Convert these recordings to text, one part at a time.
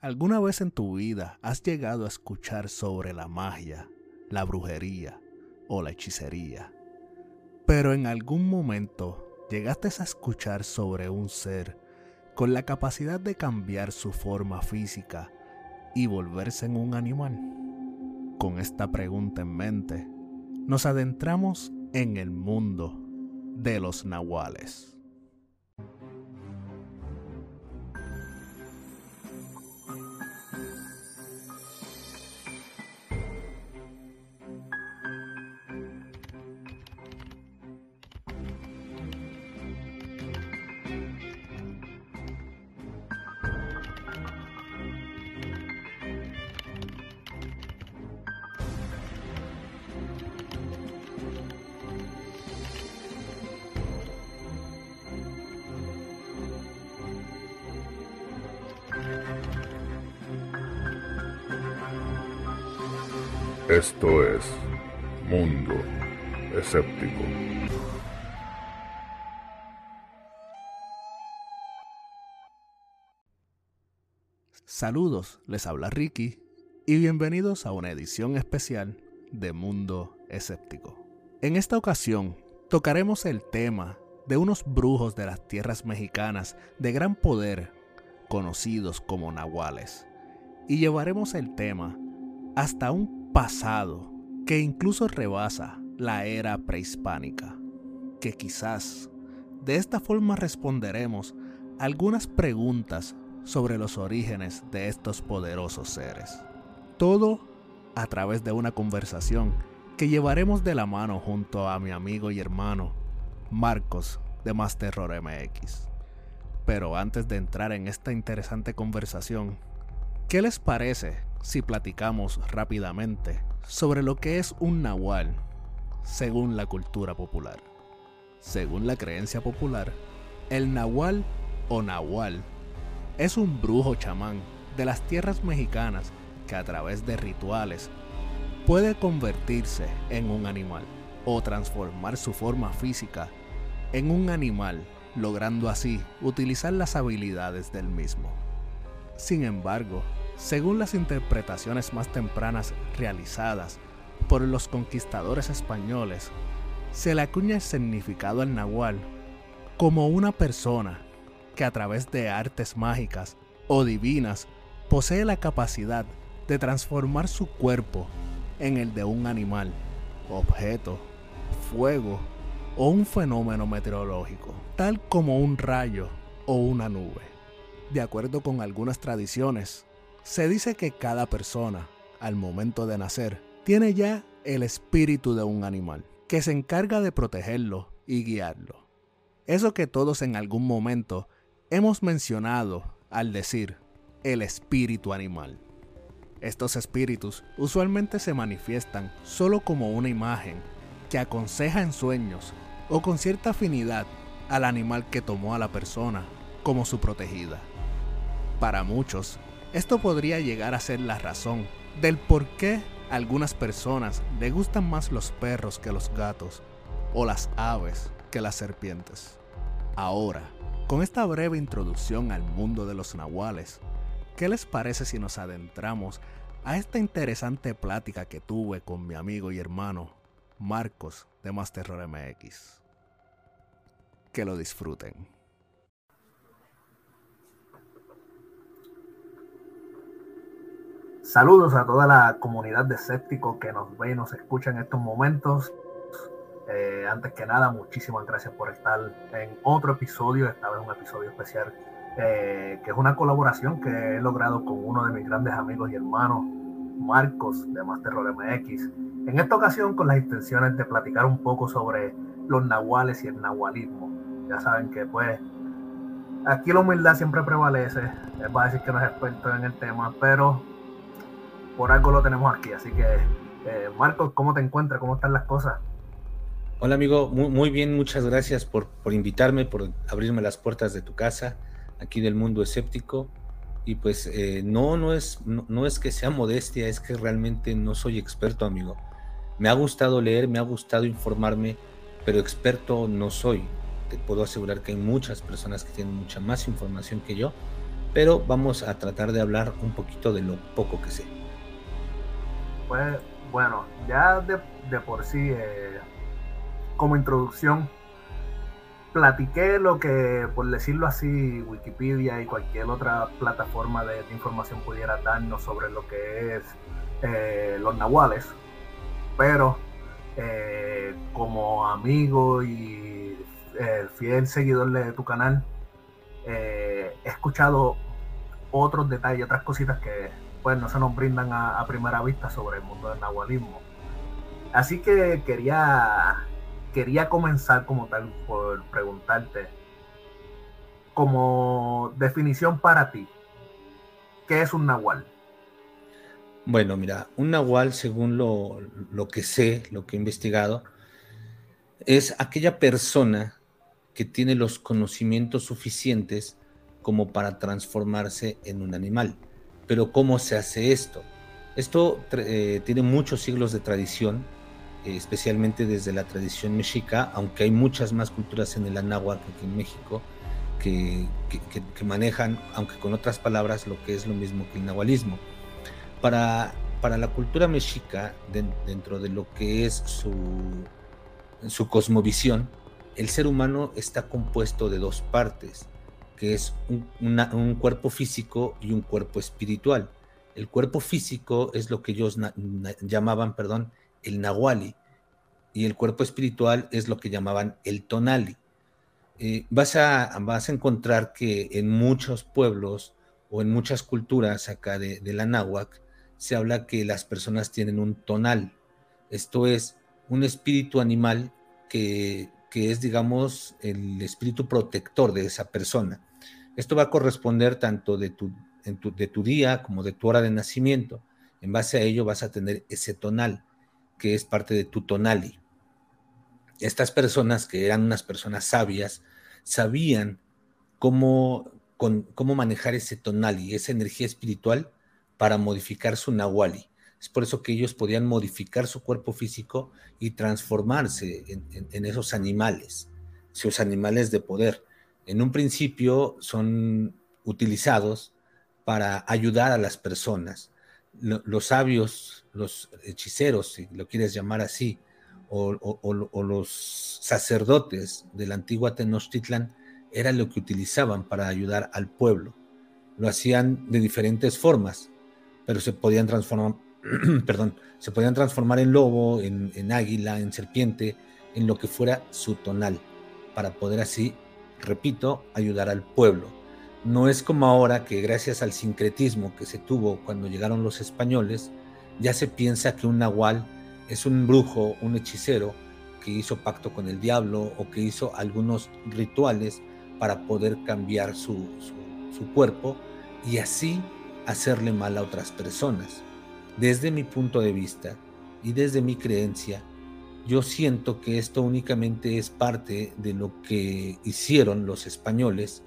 ¿Alguna vez en tu vida has llegado a escuchar sobre la magia, la brujería o la hechicería? Pero en algún momento llegaste a escuchar sobre un ser con la capacidad de cambiar su forma física y volverse en un animal? Con esta pregunta en mente, nos adentramos en el mundo de los nahuales. Saludos, les habla Ricky y bienvenidos a una edición especial de Mundo Escéptico. En esta ocasión tocaremos el tema de unos brujos de las tierras mexicanas de gran poder, conocidos como nahuales, y llevaremos el tema hasta un pasado que incluso rebasa la era prehispánica, que quizás de esta forma responderemos algunas preguntas sobre los orígenes de estos poderosos seres. Todo a través de una conversación que llevaremos de la mano junto a mi amigo y hermano Marcos de Más Terror MX. Pero antes de entrar en esta interesante conversación, ¿qué les parece si platicamos rápidamente sobre lo que es un nahual según la cultura popular. Según la creencia popular, el nahual o nahual es un brujo chamán de las tierras mexicanas que a través de rituales puede convertirse en un animal o transformar su forma física en un animal, logrando así utilizar las habilidades del mismo. Sin embargo, según las interpretaciones más tempranas realizadas por los conquistadores españoles, se le acuña el significado al nahual como una persona que a través de artes mágicas o divinas posee la capacidad de transformar su cuerpo en el de un animal, objeto, fuego o un fenómeno meteorológico, tal como un rayo o una nube. De acuerdo con algunas tradiciones, se dice que cada persona, al momento de nacer, tiene ya el espíritu de un animal, que se encarga de protegerlo y guiarlo. Eso que todos en algún momento hemos mencionado al decir el espíritu animal. Estos espíritus usualmente se manifiestan solo como una imagen que aconseja en sueños o con cierta afinidad al animal que tomó a la persona como su protegida. Para muchos, esto podría llegar a ser la razón del por qué algunas personas le gustan más los perros que los gatos o las aves que las serpientes. Ahora, con esta breve introducción al mundo de los nahuales, ¿qué les parece si nos adentramos a esta interesante plática que tuve con mi amigo y hermano Marcos de Más Terror MX? Que lo disfruten. Saludos a toda la comunidad de escépticos que nos ve y nos escucha en estos momentos. Eh, antes que nada, muchísimas gracias por estar en otro episodio, esta vez un episodio especial, eh, que es una colaboración que he logrado con uno de mis grandes amigos y hermanos, Marcos de Master Roll MX. En esta ocasión con las intenciones de platicar un poco sobre los nahuales y el nahualismo. Ya saben que pues aquí la humildad siempre prevalece, él va a decir que no es experto en el tema, pero por algo lo tenemos aquí. Así que, eh, Marcos, ¿cómo te encuentras? ¿Cómo están las cosas? Hola amigo, muy, bien, muchas gracias por, por, invitarme, por abrirme las puertas de tu casa, aquí del mundo escéptico. Y pues eh, no, no es, no, es que sea modestia, es que realmente no soy experto, amigo. Me ha gustado leer, me ha gustado informarme, pero experto no soy. Te puedo asegurar que hay muchas personas que tienen mucha más información que yo, pero vamos a tratar de hablar un poquito de lo poco que sé. Pues bueno, ya de, por sí, eh, como introducción, platiqué lo que, por decirlo así, Wikipedia y cualquier otra plataforma de, información pudiera darnos sobre lo que es eh, los nahuales, pero eh, como amigo y fiel seguidor de tu canal, he escuchado otros detalles, otras cositas que pues no se nos brindan a, primera vista sobre el mundo del nahualismo. Así que quería, quería comenzar como tal por preguntarte, como definición para ti, ¿qué es un nahual? Bueno, mira, un nahual, según lo, que sé, lo que he investigado, es aquella persona que tiene los conocimientos suficientes como para transformarse en un animal. Pero ¿cómo se hace esto? Esto eh, tiene muchos siglos de tradición, especialmente desde la tradición mexica, aunque hay muchas más culturas en el anáhuac que en México que, manejan, aunque con otras palabras, lo que es lo mismo que el nahualismo. Para, para la cultura mexica, dentro de lo que es su, su cosmovisión, el ser humano está compuesto de dos partes que es un, cuerpo físico y un cuerpo espiritual. El cuerpo físico es lo que ellos llamaban, perdón, el nahuali, y el cuerpo espiritual es lo que llamaban el tonali. Eh, vas, a, vas a encontrar que en muchos pueblos o en muchas culturas acá de, la náhuac se habla que las personas tienen un tonal. Esto es un espíritu animal que, que es, digamos, el espíritu protector de esa persona. Esto va a corresponder tanto de tu, de tu día como de tu hora de nacimiento. En base a ello vas a tener ese tonal, que es parte de tu tonali. Estas personas, que eran unas personas sabias, sabían cómo, cómo manejar ese tonali, esa energía espiritual, para modificar su nahuali. Es por eso que ellos podían modificar su cuerpo físico y transformarse en esos animales, esos animales de poder en un principio son utilizados para ayudar a las personas. Los sabios, los hechiceros, si lo quieres llamar así, o, los sacerdotes de la antigua Tenochtitlan, era lo que utilizaban para ayudar al pueblo. Lo hacían de diferentes formas, pero se podían transformar, perdón, se podían transformar en lobo, en, en águila, en serpiente, en lo que fuera su tonal, para poder así repito, ayudar al pueblo. No es como ahora que gracias al sincretismo que se tuvo cuando llegaron los españoles, ya se piensa que un nahual es un brujo, un hechicero que hizo pacto con el diablo o que hizo algunos rituales para poder cambiar su, su cuerpo y así hacerle mal a otras personas. Desde mi punto de vista y desde mi creencia, yo siento que esto únicamente es parte de lo que hicieron los españoles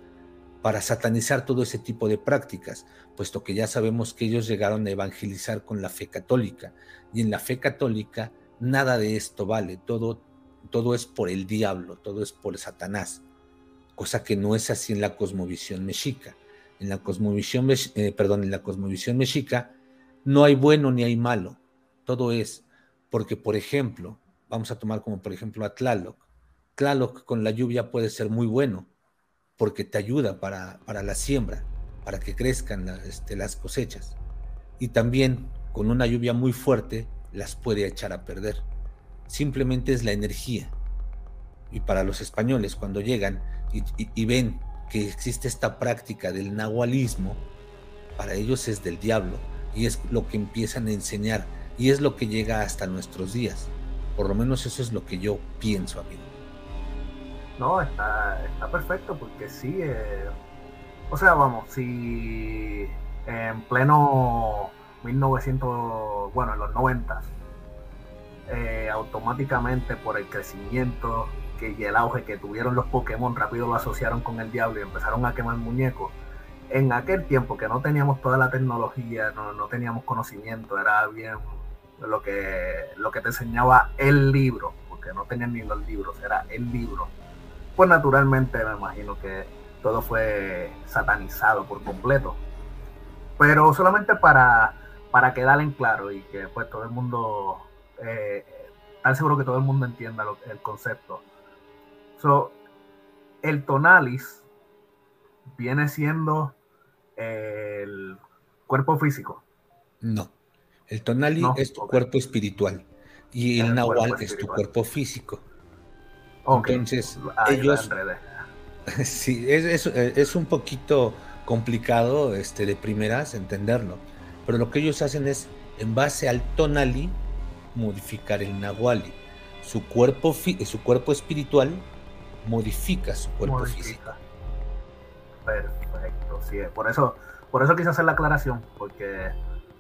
para satanizar todo ese tipo de prácticas, puesto que ya sabemos que ellos llegaron a evangelizar con la fe católica, y en la fe católica nada de esto vale, todo, todo es por el diablo, todo es por Satanás, cosa que no es así en la cosmovisión mexica. En la cosmovisión, eh, perdón, en la cosmovisión mexica no hay bueno ni hay malo, todo es porque, por ejemplo, Vamos a tomar como por ejemplo a Tlaloc. Tlaloc con la lluvia puede ser muy bueno porque te ayuda para, la siembra, para que crezcan este, las cosechas. Y también con una lluvia muy fuerte las puede echar a perder. Simplemente es la energía. Y para los españoles, cuando llegan y, ven que existe esta práctica del nahualismo, para ellos es del diablo y es lo que empiezan a enseñar y es lo que llega hasta nuestros días. Por lo menos eso es lo que yo pienso, amigo. No, está, está perfecto porque sí. Eh, o sea, vamos, si en pleno 1900, bueno, en los 90, eh, automáticamente por el crecimiento que, y el auge que tuvieron los Pokémon, rápido lo asociaron con el diablo y empezaron a quemar muñecos. En aquel tiempo que no teníamos toda la tecnología, no, no teníamos conocimiento, era bien lo que, lo que te enseñaba el libro, porque no tenían ni los libros, era el libro. Pues naturalmente me imagino que todo fue satanizado por completo. Pero solamente para, para quedar en claro y que pues todo el mundo, eh, seguro que todo el mundo entienda el concepto. So, el tonalis viene siendo el cuerpo físico. No, el tonali es tu cuerpo espiritual y el, nahual es tu cuerpo físico. Entonces, ellos... sí, es, es, un poquito complicado este, de primeras entenderlo, pero lo que ellos hacen es, en base al tonali, modificar el nahuali. Su cuerpo, su cuerpo espiritual modifica su cuerpo físico. Perfecto, sí, por eso, por eso quise hacer la aclaración, porque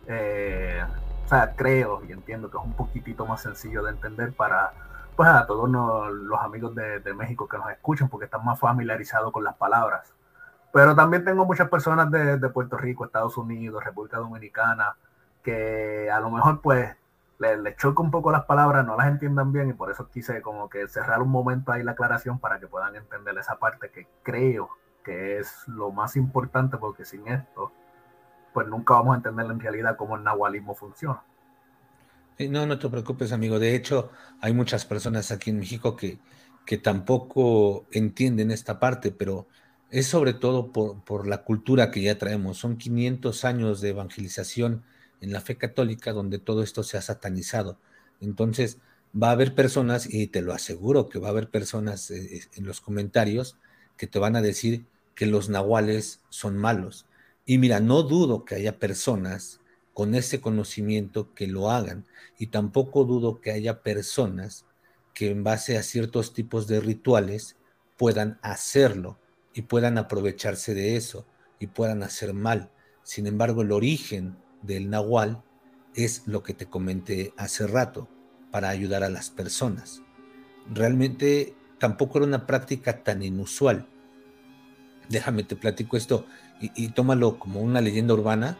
eh, o sea, creo y entiendo que es un poquitito más sencillo de entender para pues a todos los amigos de, México que nos escuchan porque están más familiarizados con las palabras. Pero también tengo muchas personas de, Puerto Rico, Estados Unidos, República Dominicana, que a lo mejor pues les, les choca un poco las palabras, no las entiendan bien y por eso quise como que cerrar un momento ahí la aclaración para que puedan entender esa parte que creo que es lo más importante porque sin esto pues nunca vamos a entender en realidad cómo el nahualismo funciona. No, no te preocupes, amigo. De hecho, hay muchas personas aquí en México que, que tampoco entienden esta parte, pero es sobre todo por, por, la cultura que ya traemos. Son 500 años de evangelización en la fe católica donde todo esto se ha satanizado. Entonces, va a haber personas, y te lo aseguro que va a haber personas eh, eh, en los comentarios que te van a decir que los nahuales son malos. Y mira, no dudo que haya personas con ese conocimiento que lo hagan. Y tampoco dudo que haya personas que en base a ciertos tipos de rituales puedan hacerlo y puedan aprovecharse de eso y puedan hacer mal. Sin embargo, el origen del nahual es lo que te comenté hace rato, para ayudar a las personas. Realmente tampoco era una práctica tan inusual. Déjame te platico esto y, tómalo como una leyenda urbana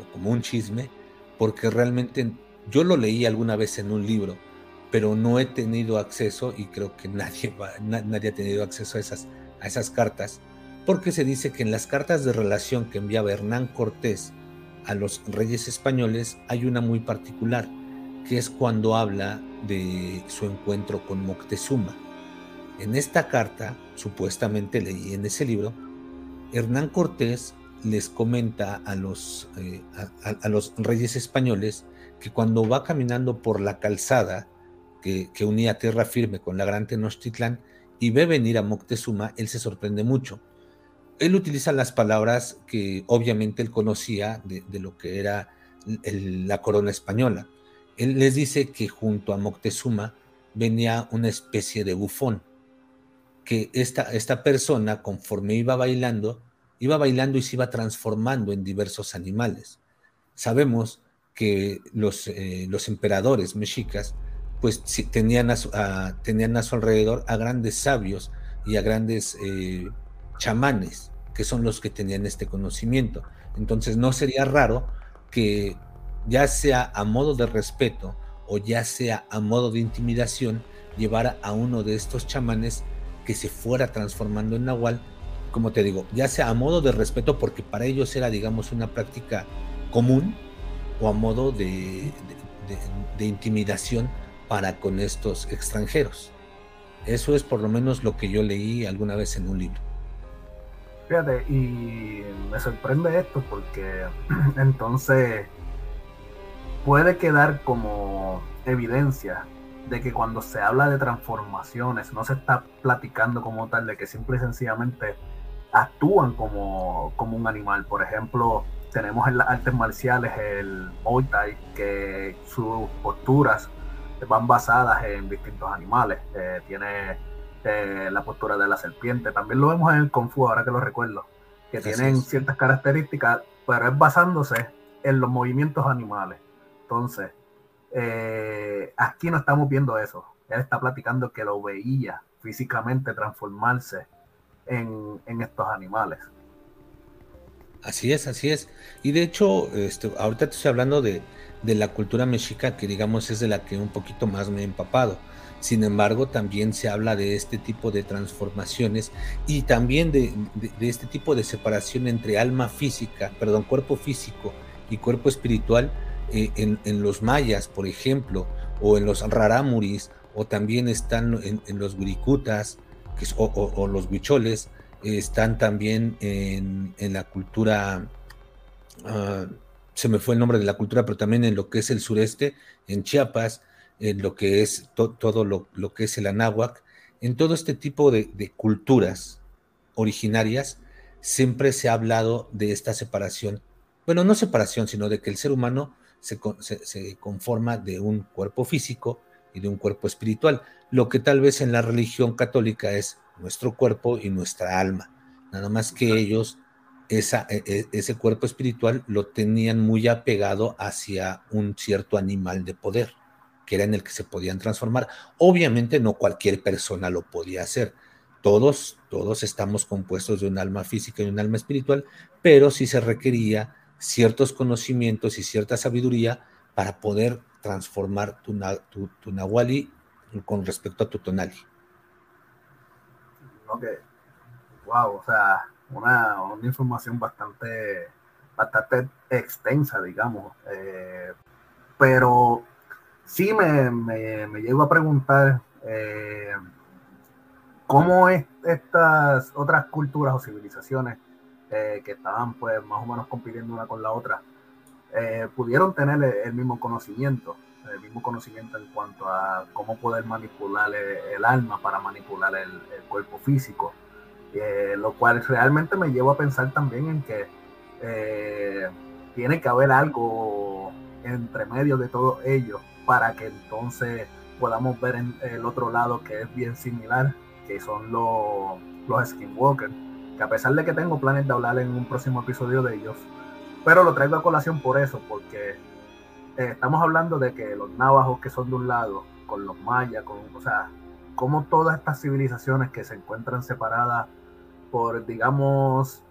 o como un chisme, porque realmente yo lo leí alguna vez en un libro, pero no he tenido acceso y creo que nadie, nadie ha tenido acceso a esas, a esas cartas, porque se dice que en las cartas de relación que enviaba Hernán Cortés a los reyes españoles hay una muy particular, que es cuando habla de su encuentro con Moctezuma. En esta carta, supuestamente leí en ese libro, Hernán Cortés les comenta a los, eh, a, los reyes españoles que cuando va caminando por la calzada que, unía tierra firme con la gran Tenochtitlán y ve venir a Moctezuma, él se sorprende mucho. Él utiliza las palabras que obviamente él conocía de, lo que era la corona española. Él les dice que junto a Moctezuma venía una especie de bufón, que esta, esta persona, conforme iba bailando, iba bailando y se iba transformando en diversos animales. Sabemos que los, eh, emperadores mexicas pues tenían a, su, tenían a su alrededor a grandes sabios y a grandes eh, chamanes, que son los que tenían este conocimiento. Entonces no sería raro que ya sea a modo de respeto o ya sea a modo de intimidación, llevara a uno de estos chamanes que se fuera transformando en nahual, como te digo, ya sea a modo de respeto, porque para ellos era, digamos, una práctica común, o a modo de, de, intimidación para con estos extranjeros. Eso es por lo menos lo que yo leí alguna vez en un libro. Fíjate, y me sorprende esto porque entonces puede quedar como evidencia de que cuando se habla de transformaciones no se está platicando como tal de que simple y sencillamente actúan como, como un animal. Por ejemplo, tenemos en las artes marciales el Muay Thai, que sus posturas van basadas en distintos animales. Eh, tiene eh, la postura de la serpiente. También lo vemos en el Kung Fu, ahora que lo recuerdo, que tienen ciertas características, pero es basándose en los movimientos animales. Entonces, eh, aquí no estamos viendo eso. Él está platicando que lo veía físicamente transformarse en, estos animales. Así es, así es. Y de hecho, este, ahorita estoy hablando de, la cultura mexica, que digamos es de la que un poquito más me he empapado. Sin embargo, también se habla de este tipo de transformaciones y también de, este tipo de separación entre alma física, perdón, cuerpo físico y cuerpo espiritual eh, en, los mayas, por ejemplo, o en los rarámuris, o también están en, los gurikutas o, los huicholes, están también en, la cultura, ah, se me fue el nombre de la cultura, pero también en lo que es el sureste, en Chiapas, en lo que es todo lo, que es el anáhuac, en todo este tipo de, culturas originarias, siempre se ha hablado de esta separación. Bueno, no separación, sino de que el ser humano se, conforma de un cuerpo físico y de un cuerpo espiritual, lo que tal vez en la religión católica es nuestro cuerpo y nuestra alma. Nada más que ellos esa, e, e, ese cuerpo espiritual lo tenían muy apegado hacia un cierto animal de poder que era en el que se podían transformar. Obviamente no cualquier persona lo podía hacer. Todos, todos estamos compuestos de un alma física y un alma espiritual, pero sí se requería ciertos conocimientos y cierta sabiduría para poder transformar tu, tu, tu nahuali con respecto a tu tonali. Ok. Wow, o sea, una, información bastante, bastante extensa, digamos. Eh, pero sí me, me, llego a preguntar eh, cómo estas otras culturas o civilizaciones eh, que estaban pues más o menos compitiendo una con la otra eh, pudieron tener el, mismo conocimiento, el mismo conocimiento en cuanto a cómo poder manipular el, alma para manipular el, cuerpo físico, lo cual realmente me lleva a pensar también en que tiene que haber algo entre medio de todo ello para que entonces podamos ver en el otro lado que es bien similar, que son los, los Skinwalker, que a pesar de que tengo planes de hablar en un próximo episodio de ellos, pero lo traigo a colación por eso, porque eh, estamos hablando de que los navajos que son de un lado, con los mayas, con, o sea, como todas estas civilizaciones que se encuentran separadas por, digamos,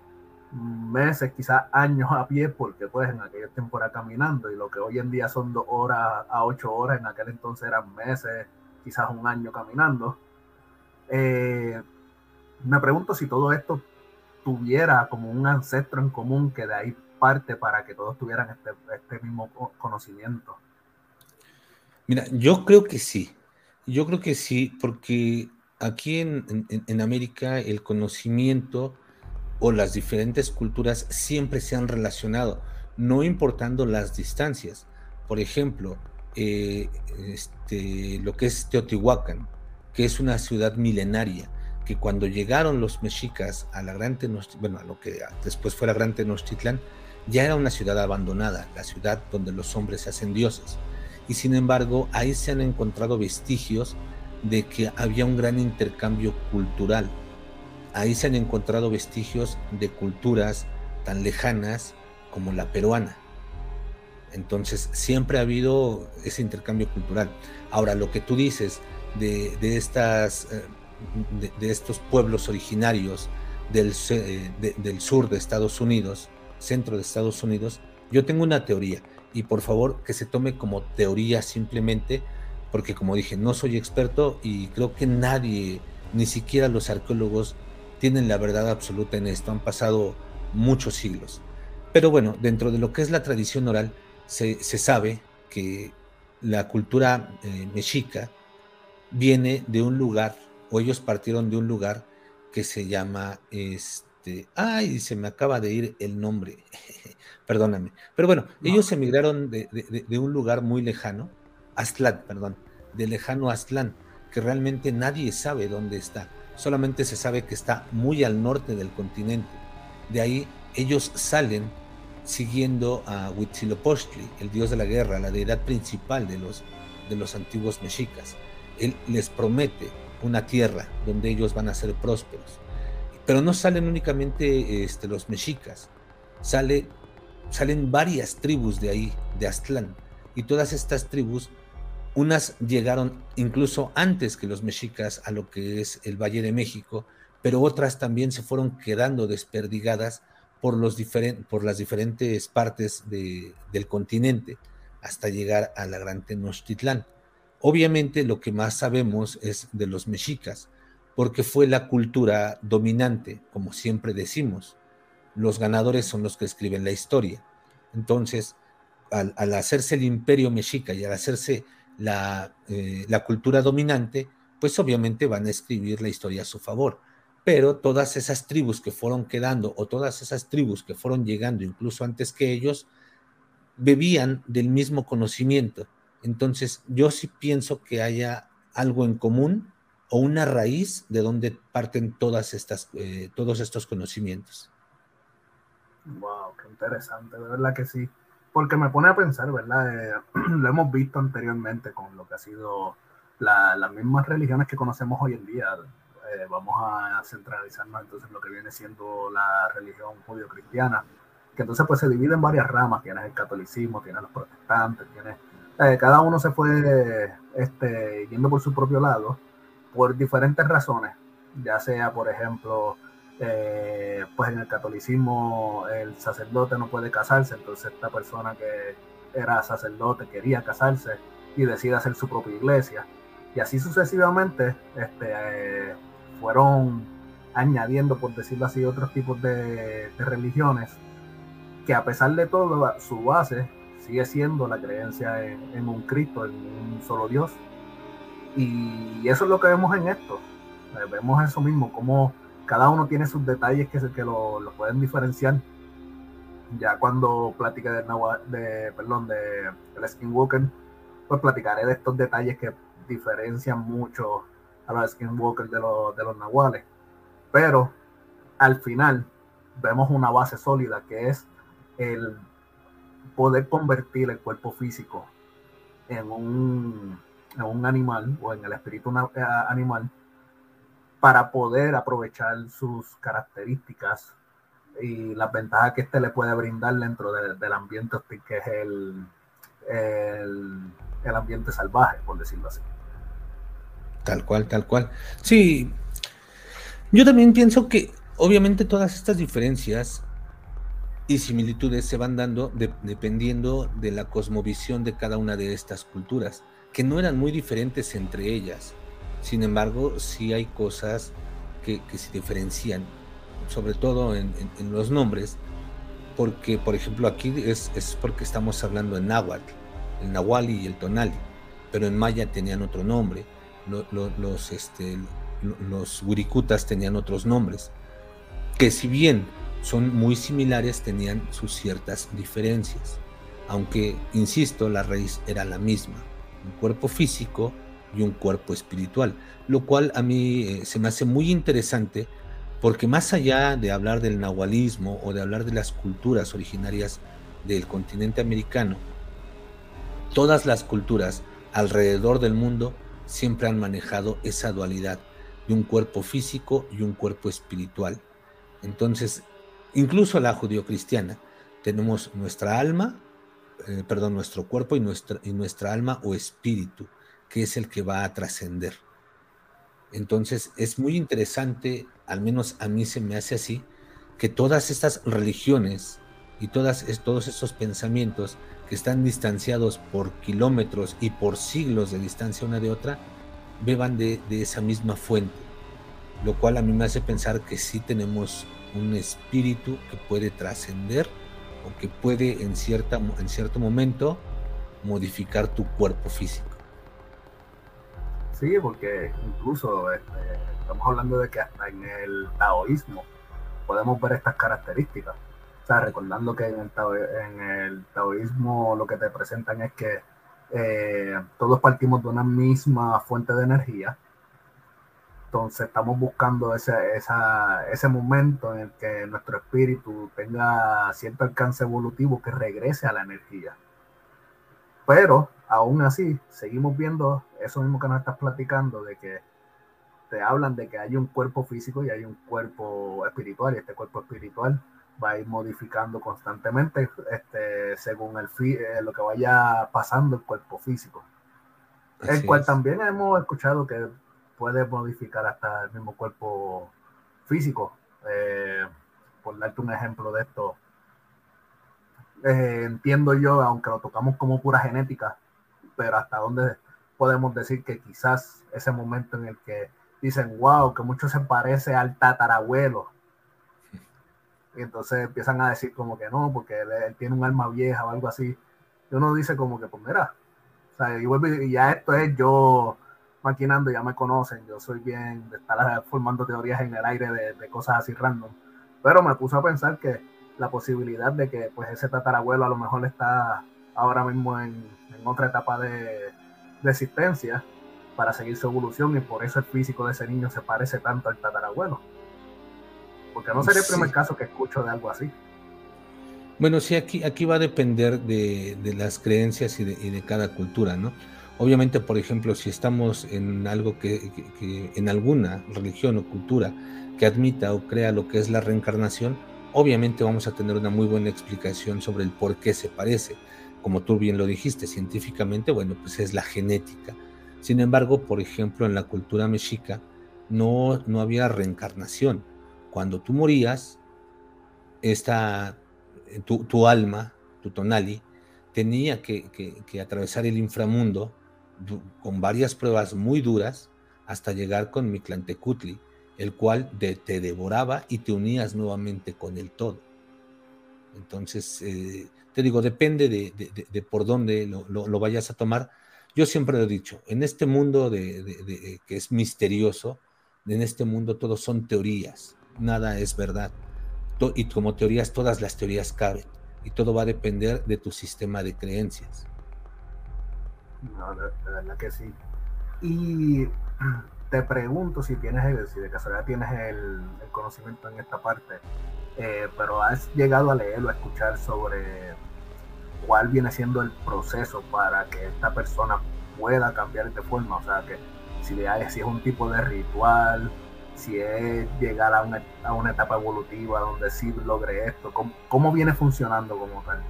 meses, quizás años a pie, porque pues en aquella temporada caminando y lo que hoy en día son dos horas a ocho horas, en aquel entonces eran meses, quizás un año caminando. Eh, me pregunto si todo esto tuviera como un ancestro en común que de ahí parte para que todos tuvieran este, este mismo conocimiento. Mira, yo creo que sí, yo creo que sí, porque aquí en, en América el conocimiento o las diferentes culturas siempre se han relacionado, no importando las distancias. Por ejemplo, eh, este, lo que es Teotihuacán, que es una ciudad milenaria, que cuando llegaron los mexicas a la Gran Tenochtitlán, bueno, a lo que después fue la Gran Tenochtitlán, ya era una ciudad abandonada, la ciudad donde los hombres se hacen dioses. Y sin embargo, ahí se han encontrado vestigios de que había un gran intercambio cultural Ahí se han encontrado vestigios de culturas tan lejanas como la peruana. Entonces siempre ha habido ese intercambio cultural. Ahora, lo que tú dices de, estas, eh, de, estos pueblos originarios del, eh, del sur de Estados Unidos, centro de Estados Unidos, yo tengo una teoría y por favor que se tome como teoría simplemente, porque como dije, no soy experto y creo que nadie, ni siquiera los arqueólogos, tienen la verdad absoluta en esto, han pasado muchos siglos. Pero bueno, dentro de lo que es la tradición oral, se, sabe que la cultura eh, mexica viene de un lugar, o ellos partieron de un lugar que se llama, este, ay, se me acaba de ir el nombre, perdóname. Pero bueno, ellos emigraron de, de, un lugar muy lejano, Aztlán, perdón, de lejano Aztlán, que realmente nadie sabe dónde está solamente se sabe que está muy al norte del continente. De ahí ellos salen siguiendo a Huitzilopochtli, el dios de la guerra, la deidad principal de los, de los antiguos mexicas. Él les promete una tierra donde ellos van a ser prósperos. Pero no salen únicamente este, los mexicas, sale, salen varias tribus de ahí, de Aztlán, y todas estas tribus unas llegaron incluso antes que los mexicas a lo que es el Valle de México, pero otras también se fueron quedando desperdigadas por, los por las diferentes partes del continente hasta llegar a la Gran Tenochtitlán. Obviamente lo que más sabemos es de los mexicas, porque fue la cultura dominante, como siempre decimos. Los ganadores son los que escriben la historia. Entonces, al, hacerse el imperio mexica y al hacerse la, eh, la cultura dominante, pues obviamente van a escribir la historia a su favor. Pero todas esas tribus que fueron quedando o todas esas tribus que fueron llegando incluso antes que ellos, bebían del mismo conocimiento. Entonces, yo sí pienso que haya algo en común o una raíz de donde parten todas estas, eh, todos estos conocimientos. Wow, qué interesante, de verdad que sí. Porque me pone a pensar, ¿verdad? Eh, lo hemos visto anteriormente con lo que ha sido las mismas religiones que conocemos hoy en día. Eh, vamos a centralizarnos entonces en lo que viene siendo la religión judío-cristiana, que entonces pues se divide en varias ramas. Tienes el catolicismo, tienes los protestantes, tienes... cada uno se fue este, yendo por su propio lado por diferentes razones, ya sea, por ejemplo, eh, pues en el catolicismo el sacerdote no puede casarse, entonces esta persona que era sacerdote quería casarse y decide hacer su propia iglesia. Y así sucesivamente este, fueron añadiendo, por decirlo así, otros tipos de, religiones que a pesar de todo, su base sigue siendo la creencia en un Cristo, en un solo Dios. Y eso es lo que vemos en esto. Eh, vemos eso mismo, como cada uno tiene sus detalles que, que lo, pueden diferenciar. Ya cuando platique de, de perdón, de el Skinwalker, pues platicaré de estos detalles que diferencian mucho a los Skinwalker de los, de los nahuales. Pero al final vemos una base sólida que es el poder convertir el cuerpo físico en un en un animal o en el espíritu eh, animal para poder aprovechar sus características y las ventajas que éste le puede brindar dentro del ambiente que es el, el, ambiente salvaje, por decirlo así. Tal cual, tal cual. Sí, yo también pienso que obviamente todas estas diferencias y similitudes se van dando dependiendo de la cosmovisión de cada una de estas culturas que no eran muy diferentes entre ellas. Sin embargo, sí hay cosas que, se diferencian, sobre todo en, los nombres, porque, por ejemplo, aquí es, porque estamos hablando en náhuatl, el nahuali y el tonali, pero en maya tenían otro nombre, los, este, tenían otros nombres, que si bien son muy similares, tenían sus ciertas diferencias, aunque, insisto, la raíz era la misma un cuerpo físico y un cuerpo espiritual, lo cual a mí eh, se me hace muy interesante porque más allá de hablar del nahualismo o de hablar de las culturas originarias del continente americano, todas las culturas alrededor del mundo siempre han manejado esa dualidad de un cuerpo físico y un cuerpo espiritual. Entonces, incluso la judio-cristiana, tenemos nuestra alma eh, perdón, nuestro cuerpo y nuestra, y nuestra alma o espíritu, que es el que va a trascender. Entonces es muy interesante, al menos a mí se me hace así, que todas estas religiones y todas, todos estos pensamientos que están distanciados por kilómetros y por siglos de distancia una de otra, beban de, de esa misma fuente, lo cual a mí me hace pensar que sí tenemos un espíritu que puede trascender o que puede en, cierta, en cierto momento modificar tu cuerpo físico. Sí, porque incluso este, estamos hablando de que hasta en el taoísmo podemos ver estas características. O sea, recordando que en el, en el taoísmo lo que te presentan es que eh, todos partimos de una misma fuente de energía entonces estamos buscando ese, ese momento en el que nuestro espíritu tenga cierto alcance evolutivo que regrese a la energía. Pero aún así, seguimos viendo eso mismo que nos estás platicando, de que te hablan de que hay un cuerpo físico y hay un cuerpo espiritual, y este cuerpo espiritual va a ir modificando constantemente este, según el eh, lo que vaya pasando el cuerpo físico. el cual también hemos escuchado que puede modificar hasta el mismo cuerpo físico. Eh, por darte un ejemplo de esto, eh, entiendo yo, aunque lo tocamos como pura genética, pero hasta dónde podemos decir que quizás ese momento en el que dicen, wow, que mucho se parece al tatarabuelo. Y entonces empiezan a decir como que no, porque él, tiene un alma vieja o algo así. Y uno dice como que, pues mira, o sea, y, ya esto es yo maquinando, ya me conocen, yo soy bien de estar formando teorías en el aire de, de cosas así random. Pero me puso a pensar que la posibilidad de que pues ese tatarabuelo a lo mejor está ahora mismo en, otra etapa de, existencia para seguir su evolución y por eso el físico de ese niño se parece tanto al tatarabuelo. Porque no sería el primer caso que escucho de algo así. Bueno, sí, aquí, aquí va a depender de, las creencias y de, cada cultura, ¿no? Obviamente, por ejemplo, si estamos en algo que, en alguna religión o cultura que admita o crea lo que es la reencarnación, obviamente vamos a tener una muy buena explicación sobre el por qué se parece como tú bien lo dijiste, científicamente, bueno, pues es la genética. Sin embargo, por ejemplo, en la cultura mexica no, no había reencarnación. Cuando tú morías, esta, tu, tu alma, tu tonali, tenía que, que, atravesar el inframundo con varias pruebas muy duras hasta llegar con Mictlantecutli, el cual te devoraba y te unías nuevamente con el todo. Entonces, eh, te digo, depende de, por dónde lo, vayas a tomar. Yo siempre lo he dicho, en este mundo de, que es misterioso, en este mundo todo son teorías, nada es verdad. y como teorías, todas las teorías caben. Y todo va a depender de tu sistema de creencias. No, de, verdad que sí. Y te pregunto si tienes, si de casualidad tienes el conocimiento en esta parte eh, pero has llegado a leer o a escuchar sobre cuál viene siendo el proceso para que esta persona pueda cambiar de forma, o sea, que si, si es un tipo de ritual, si es llegar a una, a una etapa evolutiva donde sí logre esto, ¿cómo, ¿cómo, viene funcionando como tal?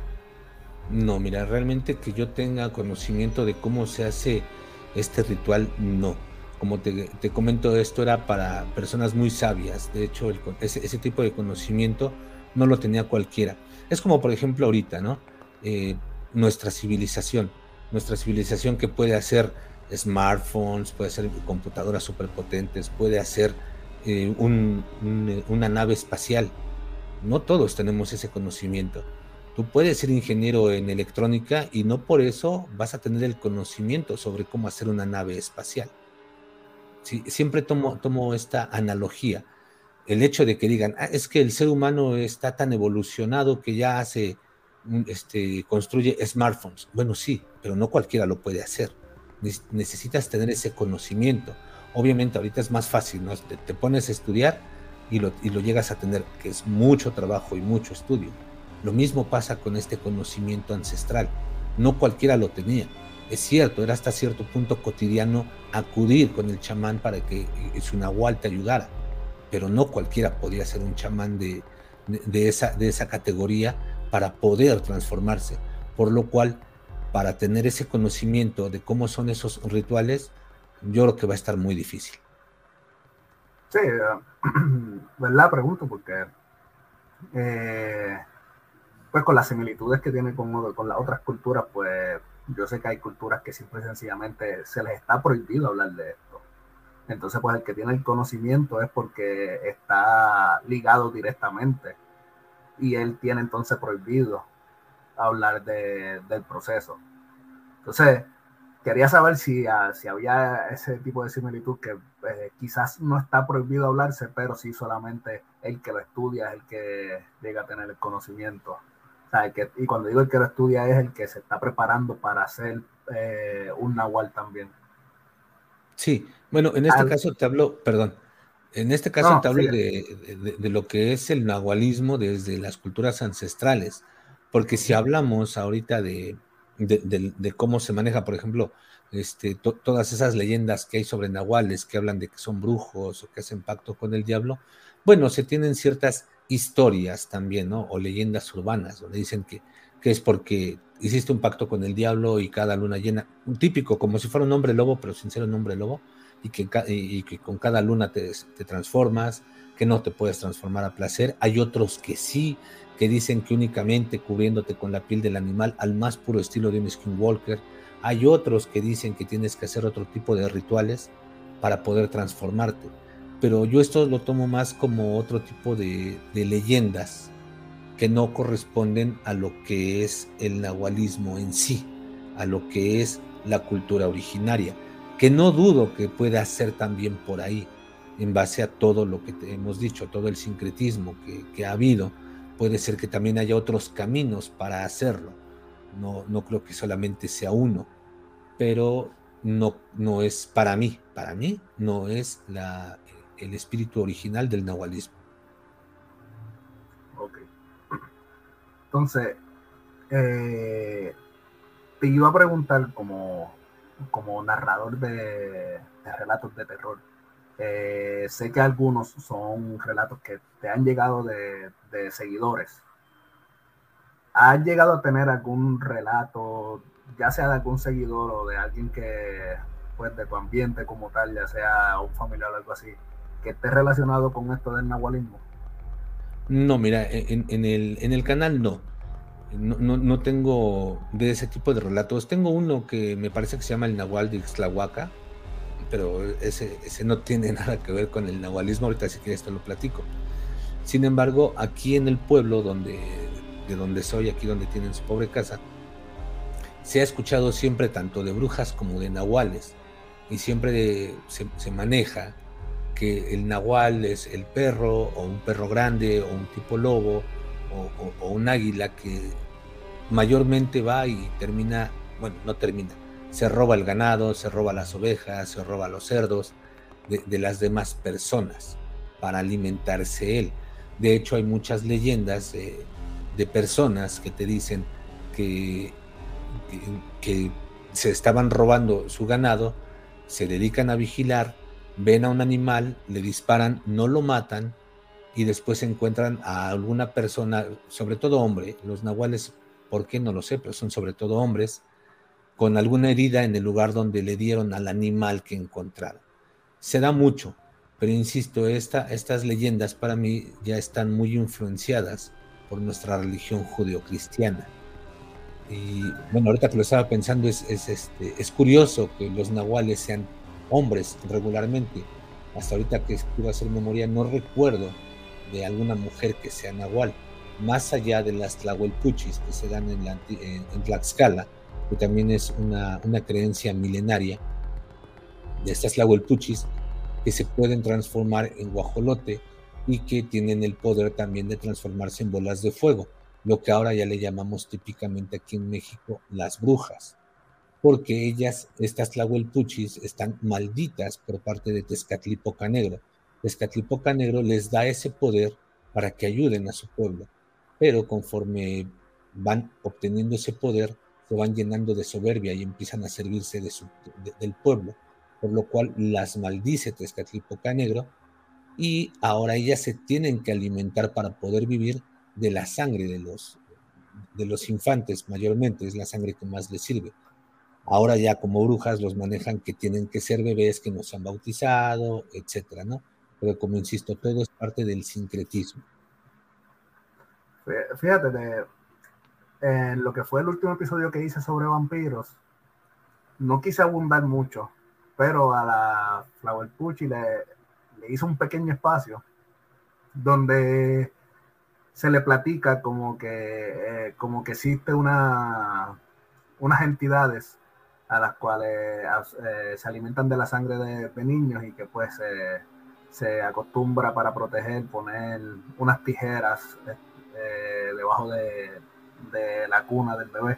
No, mira, realmente que yo tenga conocimiento de cómo se hace este ritual, no como te, comento, esto era para personas muy sabias. De hecho, ese, tipo de conocimiento no lo tenía cualquiera. Es como, por ejemplo, ahorita, ¿no? Eh, nuestra civilización. Nuestra civilización que puede hacer smartphones, puede hacer computadoras superpotentes, puede hacer eh, una nave espacial. No todos tenemos ese conocimiento. Tú puedes ser ingeniero en electrónica y no por eso vas a tener el conocimiento sobre cómo hacer una nave espacial siempre tomo, esta analogía. El hecho de que digan, ah, es que el ser humano está tan evolucionado que ya hace, este, construye smartphones. Bueno, sí, pero no cualquiera lo puede hacer. Necesitas tener ese conocimiento. Obviamente ahorita es más fácil, ¿no? Te, pones a estudiar y lo, y lo llegas a tener, que es mucho trabajo y mucho estudio. Lo mismo pasa con este conocimiento ancestral. No cualquiera lo tenía. Es cierto, era hasta cierto punto cotidiano acudir con el chamán para que su nahual te ayudara, pero no cualquiera podía ser un chamán de, esa, de esa categoría para poder transformarse, por lo cual para tener ese conocimiento de cómo son esos rituales, yo creo que va a estar muy difícil. Sí, ¿verdad? Pregunto porque, eh, pues con las similitudes que tiene con, con las otras culturas, pues yo sé que hay culturas que simple y sencillamente se les está prohibido hablar de esto. Entonces, pues el que tiene el conocimiento es porque está ligado directamente y él tiene entonces prohibido hablar del proceso. Entonces, quería saber si, ah, si había ese tipo de similitud que eh, quizás no está prohibido hablarse, pero sí solamente el que lo estudia es el que llega a tener el conocimiento y cuando digo el que lo estudia es el que se está preparando para hacer eh, un nahual también. Sí, bueno, en este caso te hablo, perdón, en este caso te hablo de, lo que es el nahualismo desde las culturas ancestrales, porque si hablamos ahorita de, cómo se maneja, por ejemplo, este, todas esas leyendas que hay sobre nahuales que hablan de que son brujos o que hacen pacto con el diablo, bueno, se tienen ciertas historias también, ¿no? O leyendas urbanas, donde dicen que, que es porque hiciste un pacto con el diablo y cada luna llena, un típico, como si fuera un hombre lobo, pero sin ser un hombre lobo, y que, con cada luna te, te, transformas, que no te puedes transformar a placer. Hay otros que sí, que dicen que únicamente cubriéndote con la piel del animal al más puro estilo de un skinwalker. Hay otros que dicen que tienes que hacer otro tipo de rituales para poder transformarte. Pero yo esto lo tomo más como otro tipo de, leyendas que no corresponden a lo que es el nahualismo en sí, a lo que es la cultura originaria, que no dudo que pueda ser también por ahí, en base a todo lo que te hemos dicho, todo el sincretismo que, que, ha habido, puede ser que también haya otros caminos para hacerlo. No, no creo que solamente sea uno, pero no, no es para mí, para mí no es la, el espíritu original del nahualismo. Ok. Entonces, eh, te iba a preguntar como, como narrador de, relatos de terror. Eh, sé que algunos son relatos que te han llegado de, de, seguidores. ¿Has llegado a tener algún relato, ya sea de algún seguidor o de alguien que, pues, de tu ambiente como tal, ya sea un familiar o algo así, que esté relacionado con esto del nahualismo? No, mira, en, el, en el canal no no, no, no, tengo de ese tipo de relatos. Tengo uno que me parece que se llama el Nahual de Ixtlahuaca, pero ese, ese no tiene nada que ver con el nahualismo. Ahorita si quieres te lo platico. Sin embargo, aquí en el pueblo donde, de donde soy, aquí donde tienen su pobre casa, se ha escuchado siempre tanto de brujas como de nahuales. Y siempre se, se maneja que el nahual es el perro o un perro grande o un tipo lobo o, un águila que mayormente va y termina, bueno, no termina, se roba el ganado, se roba las ovejas, se roba los cerdos de, las demás personas para alimentarse él. De hecho, hay muchas leyendas eh, de personas que te dicen que, que, se estaban robando su ganado, se dedican a vigilar, ven a un animal, le disparan, no lo matan y después encuentran a alguna persona, sobre todo hombre, los nahuales, ¿por qué no lo sé? Pero son sobre todo hombres, con alguna herida en el lugar donde le dieron al animal que encontraron. Se da mucho, pero insisto, esta, estas leyendas para mí ya están muy influenciadas por nuestra religión judeocristiana. Y bueno, ahorita que lo estaba pensando, es, es, este, es curioso que los nahuales sean hombres regularmente. Hasta ahorita que quiero hacer memoria, no recuerdo de alguna mujer que sea nahual, más allá de las tlahuelpuchis que se dan en, la, en, Tlaxcala, que también es una, una creencia milenaria de estas tlahuelpuchis que se pueden transformar en guajolote y que tienen el poder también de transformarse en bolas de fuego, lo que ahora ya le llamamos típicamente aquí en México las brujas, porque ellas, estas tlahuelpuchis, están malditas por parte de Tezcatlipoca Negro, Tezcatlipoca Negro les da ese poder para que ayuden a su pueblo, pero conforme van obteniendo ese poder, se van llenando de soberbia y empiezan a servirse de su, de, del pueblo, por lo cual las maldice Tezcatlipoca Negro y ahora ellas se tienen que alimentar para poder vivir de la sangre de los, de los infantes mayormente, es la sangre que más les sirve. Ahora ya como brujas los manejan que tienen que ser bebés que no se han bautizado, etcétera, ¿no? pero como insisto, todo es parte del sincretismo. Fíjate, de, en lo que fue el último episodio que hice sobre vampiros, no quise abundar mucho, pero a la Flower Pucci le, le hizo un pequeño espacio donde se le platica como que, eh, como que existe una, unas entidades a las cuales eh, se alimentan de la sangre de, de niños y que pues eh, se acostumbra para proteger poner unas tijeras eh, debajo de, de, la cuna del bebé.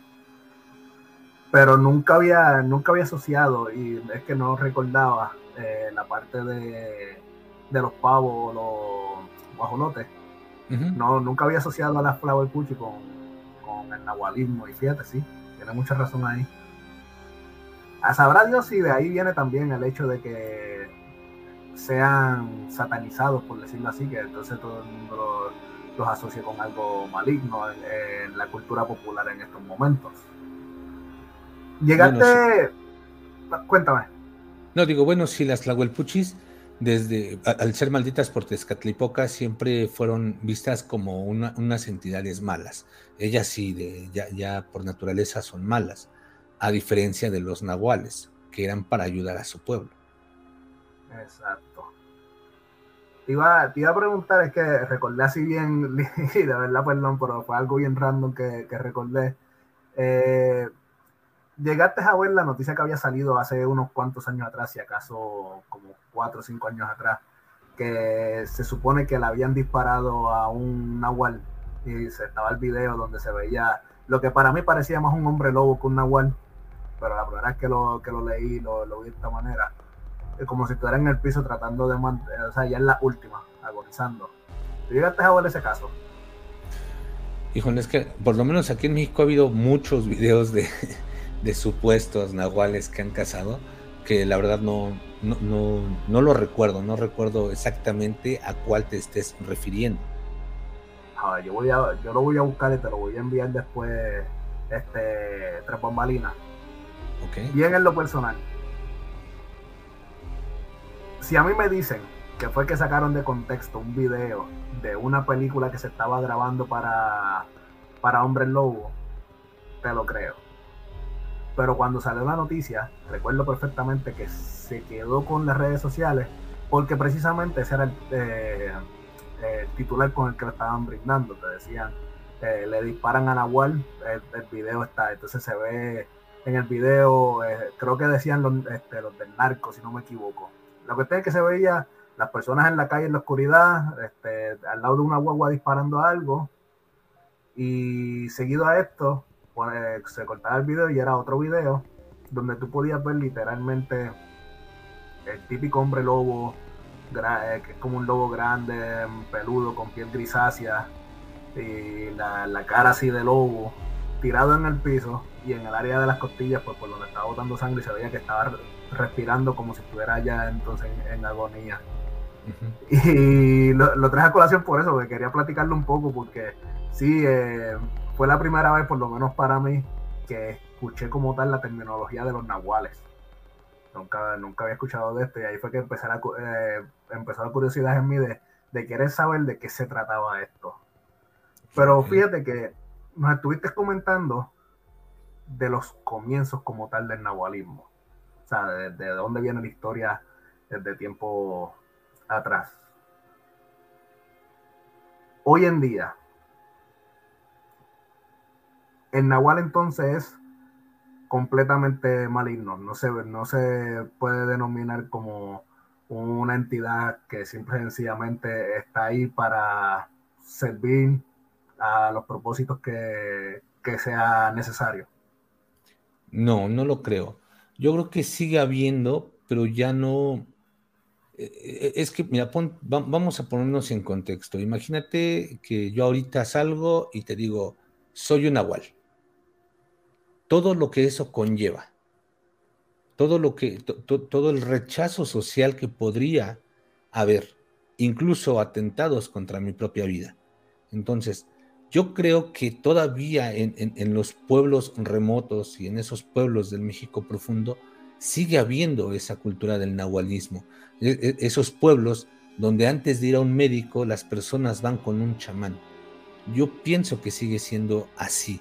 Pero nunca había, nunca había asociado, y es que no recordaba eh, la parte de, de, los pavos, los guajolotes. Uh -huh. No, nunca había asociado a la flower puchi con, con el nahualismo, y fíjate, sí, tiene mucha razón ahí. A sabrá Dios si de ahí viene también el hecho de que sean satanizados, por decirlo así, que entonces todo el mundo los, los asocia con algo maligno en, en, la cultura popular en estos momentos. Llegaste, bueno, sí. cuéntame. No, digo, bueno, si las Tlahuelpuchis, desde, al ser malditas por Tezcatlipoca, siempre fueron vistas como unas entidades malas. Ellas sí, de, ya, ya por naturaleza son malas, a diferencia de los nahuales, que eran para ayudar a su pueblo. Exacto. Te iba, te iba a preguntar, es que recordé así bien, de verdad, perdón, pero fue algo bien random que, que recordé. Eh, llegaste a ver la noticia que había salido hace unos cuantos años atrás, si acaso como cuatro o cinco años atrás, que se supone que le habían disparado a un nahual y se estaba el video donde se veía lo que para mí parecía más un hombre lobo que un nahual, pero la primera vez que lo, que lo leí, lo, lo vi de esta manera, es como si estuviera en el piso tratando de, o sea, ya es la última, agonizando. llegaste a ver ese caso? Híjole, es que por lo menos aquí en México ha habido muchos videos de, de supuestos nahuales que han cazado, que la verdad no, no, no, lo recuerdo, no recuerdo exactamente a cuál te estés refiriendo. Ah, yo, voy a, yo lo voy a buscar y te lo voy a enviar después, este, tres bombalinas. Bien en lo personal. Si a mí me dicen que fue que sacaron de contexto un video de una película que se estaba grabando para, para Hombre Lobo, te lo creo. Pero cuando salió la noticia, recuerdo perfectamente que se quedó con las redes sociales porque precisamente ese era el, eh, titular con el que lo estaban brindando. Te decían, eh, le disparan a Nahual, el, video está, entonces se ve en el video, eh, creo que decían los, este, los del narco, si no me equivoco. Lo que es que se veía las personas en la calle en la oscuridad, este, al lado de una guagua disparando algo. Y seguido a esto, pues, se cortaba el video y era otro video donde tú podías ver literalmente el típico hombre lobo, eh, que es como un lobo grande, peludo, con piel grisácea, y la, la, cara así de lobo, tirado en el piso y en el área de las costillas, pues por donde estaba botando sangre, se veía que estaba respirando como si estuviera ya entonces en, agonía. Y lo, lo, traje a colación por eso, que quería platicarlo un poco, porque sí, eh, fue la primera vez, por lo menos para mí, que escuché como tal la terminología de los nahuales. Nunca, nunca había escuchado de esto y ahí fue que empecé la, eh, empezó la curiosidad en mí de, de, querer saber de qué se trataba esto. Pero fíjate que nos estuviste comentando de los comienzos como tal del nahualismo. O sea, de, de dónde viene la historia desde tiempo atrás. Hoy en día, el Nahual entonces es completamente maligno, no se, no se puede denominar como una entidad que simple y sencillamente está ahí para servir a los propósitos que, que sea necesario. No, no lo creo. Yo creo que sigue habiendo, pero ya no. Eh, eh, es que, mira, vamos a ponernos en contexto. Imagínate que yo ahorita salgo y te digo, soy un nahual todo lo que eso conlleva, todo lo que, todo el rechazo social que podría haber, incluso atentados contra mi propia vida. Entonces, yo creo que todavía en, los pueblos remotos y en esos pueblos del México profundo sigue habiendo esa cultura del nahualismo. E, e, esos pueblos donde antes de ir a un médico las personas van con un chamán. Yo pienso que sigue siendo así.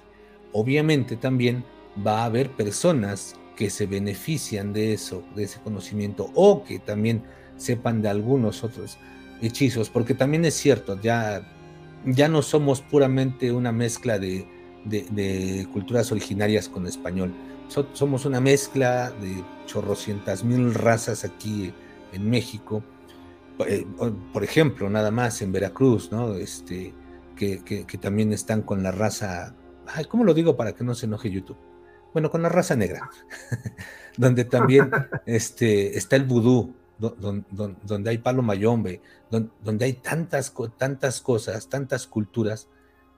Obviamente también va a haber personas que se benefician de eso, de ese conocimiento, o que también sepan de algunos otros hechizos, porque también es cierto, ya, ya no somos puramente una mezcla de, culturas originarias con español, somos una mezcla de chorrocientas mil razas aquí en México, eh, por ejemplo, nada más en Veracruz, ¿no? Este, que, que también están con la raza, ay, ¿cómo lo digo para que no se enoje YouTube? bueno, con la raza negra, donde también este, está el vudú, donde, hay palo mayombe, donde, hay tantas, tantas cosas, tantas culturas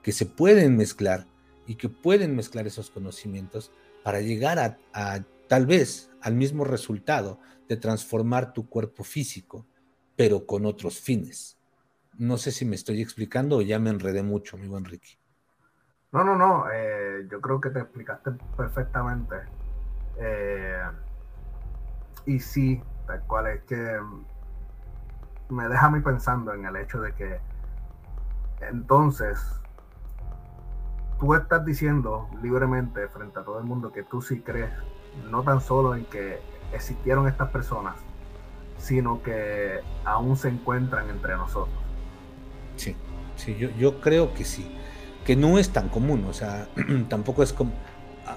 que se pueden mezclar y que pueden mezclar esos conocimientos para llegar a, tal vez al mismo resultado de transformar tu cuerpo físico, pero con otros fines. No sé si me estoy explicando o ya me enredé mucho, amigo Enrique. No, no, no. Eh, yo creo que te explicaste perfectamente. Eh, y sí, tal cual es que me deja a mí pensando en el hecho de que entonces tú estás diciendo libremente frente a todo el mundo que tú sí crees, no tan solo en que existieron estas personas, sino que aún se encuentran entre nosotros. Sí, sí, yo, yo creo que sí, que no es tan común, o sea, tampoco es como, ah,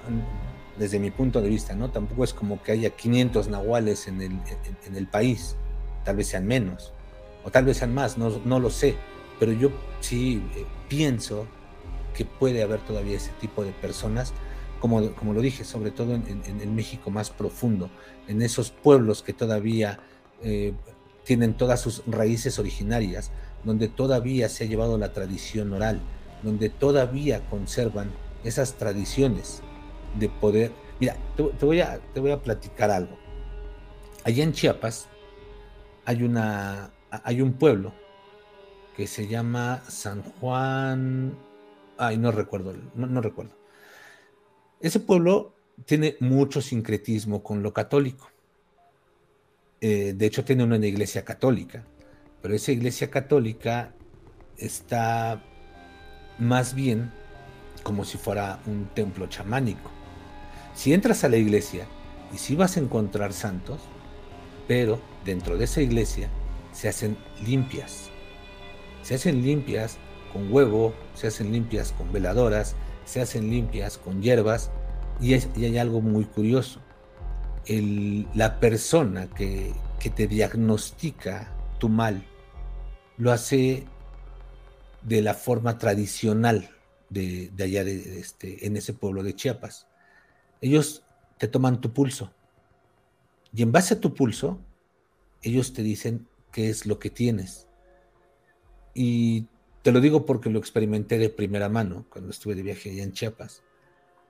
desde mi punto de vista, ¿no? Tampoco es como que haya 500 nahuales en el, en, el país, tal vez sean menos, o tal vez sean más, no, no lo sé, pero yo sí eh, pienso que puede haber todavía ese tipo de personas, como, como lo dije, sobre todo en, el México más profundo, en esos pueblos que todavía eh, tienen todas sus raíces originarias, donde todavía se ha llevado la tradición oral, donde todavía conservan esas tradiciones de poder. Mira, te, voy, a, te voy a platicar algo. Allá en Chiapas hay, una, hay un pueblo que se llama San Juan. Ay, no recuerdo, no, recuerdo. Ese pueblo tiene mucho sincretismo con lo católico. Eh, de hecho, tiene una iglesia católica, pero esa iglesia católica está más bien como si fuera un templo chamánico. Si entras a la iglesia y si vas a encontrar santos, pero dentro de esa iglesia se hacen limpias. Se hacen limpias con huevo, se hacen limpias con veladoras, se hacen limpias con hierbas y, hay algo muy curioso. la persona que, te diagnostica tu mal lo hace de la forma tradicional de, allá de, este, en ese pueblo de Chiapas ellos te toman tu pulso y en base a tu pulso, ellos te dicen qué es lo que tienes. Y te lo digo porque lo experimenté de primera mano cuando estuve de viaje allá en Chiapas.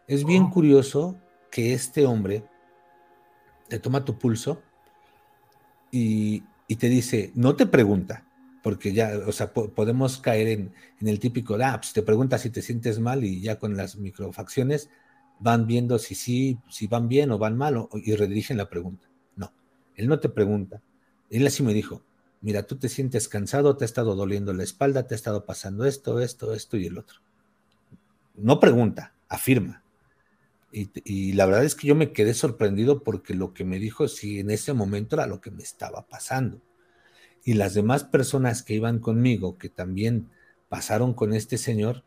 Es bien oh. curioso que este hombre te toma tu pulso y, te dice, no te pregunta, porque ya, o sea, podemos caer en, el típico, ah, pues te pregunta si te sientes mal y ya con las microfacciones van viendo si sí, si van bien o van mal y redirigen la pregunta. No, él no te pregunta. Él así me dijo, mira, tú te sientes cansado, te ha estado doliendo la espalda, te ha estado pasando esto, esto, esto y el otro. No pregunta, afirma. Y, la verdad es que yo me quedé sorprendido porque lo que me dijo, sí, en ese momento era lo que me estaba pasando. Y las demás personas que iban conmigo, que también pasaron con este señor,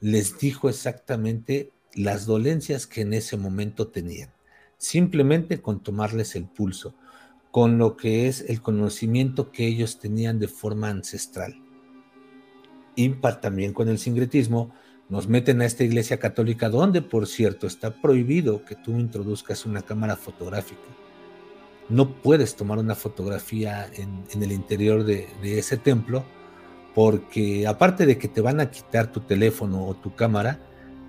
les dijo exactamente las dolencias que en ese momento tenían, simplemente con tomarles el pulso, con lo que es el conocimiento que ellos tenían de forma ancestral. Y también con el sincretismo, nos meten a esta iglesia católica donde, por cierto, está prohibido que tú introduzcas una cámara fotográfica. No puedes tomar una fotografía en, el interior de ese templo porque aparte de que te van a quitar tu teléfono o tu cámara,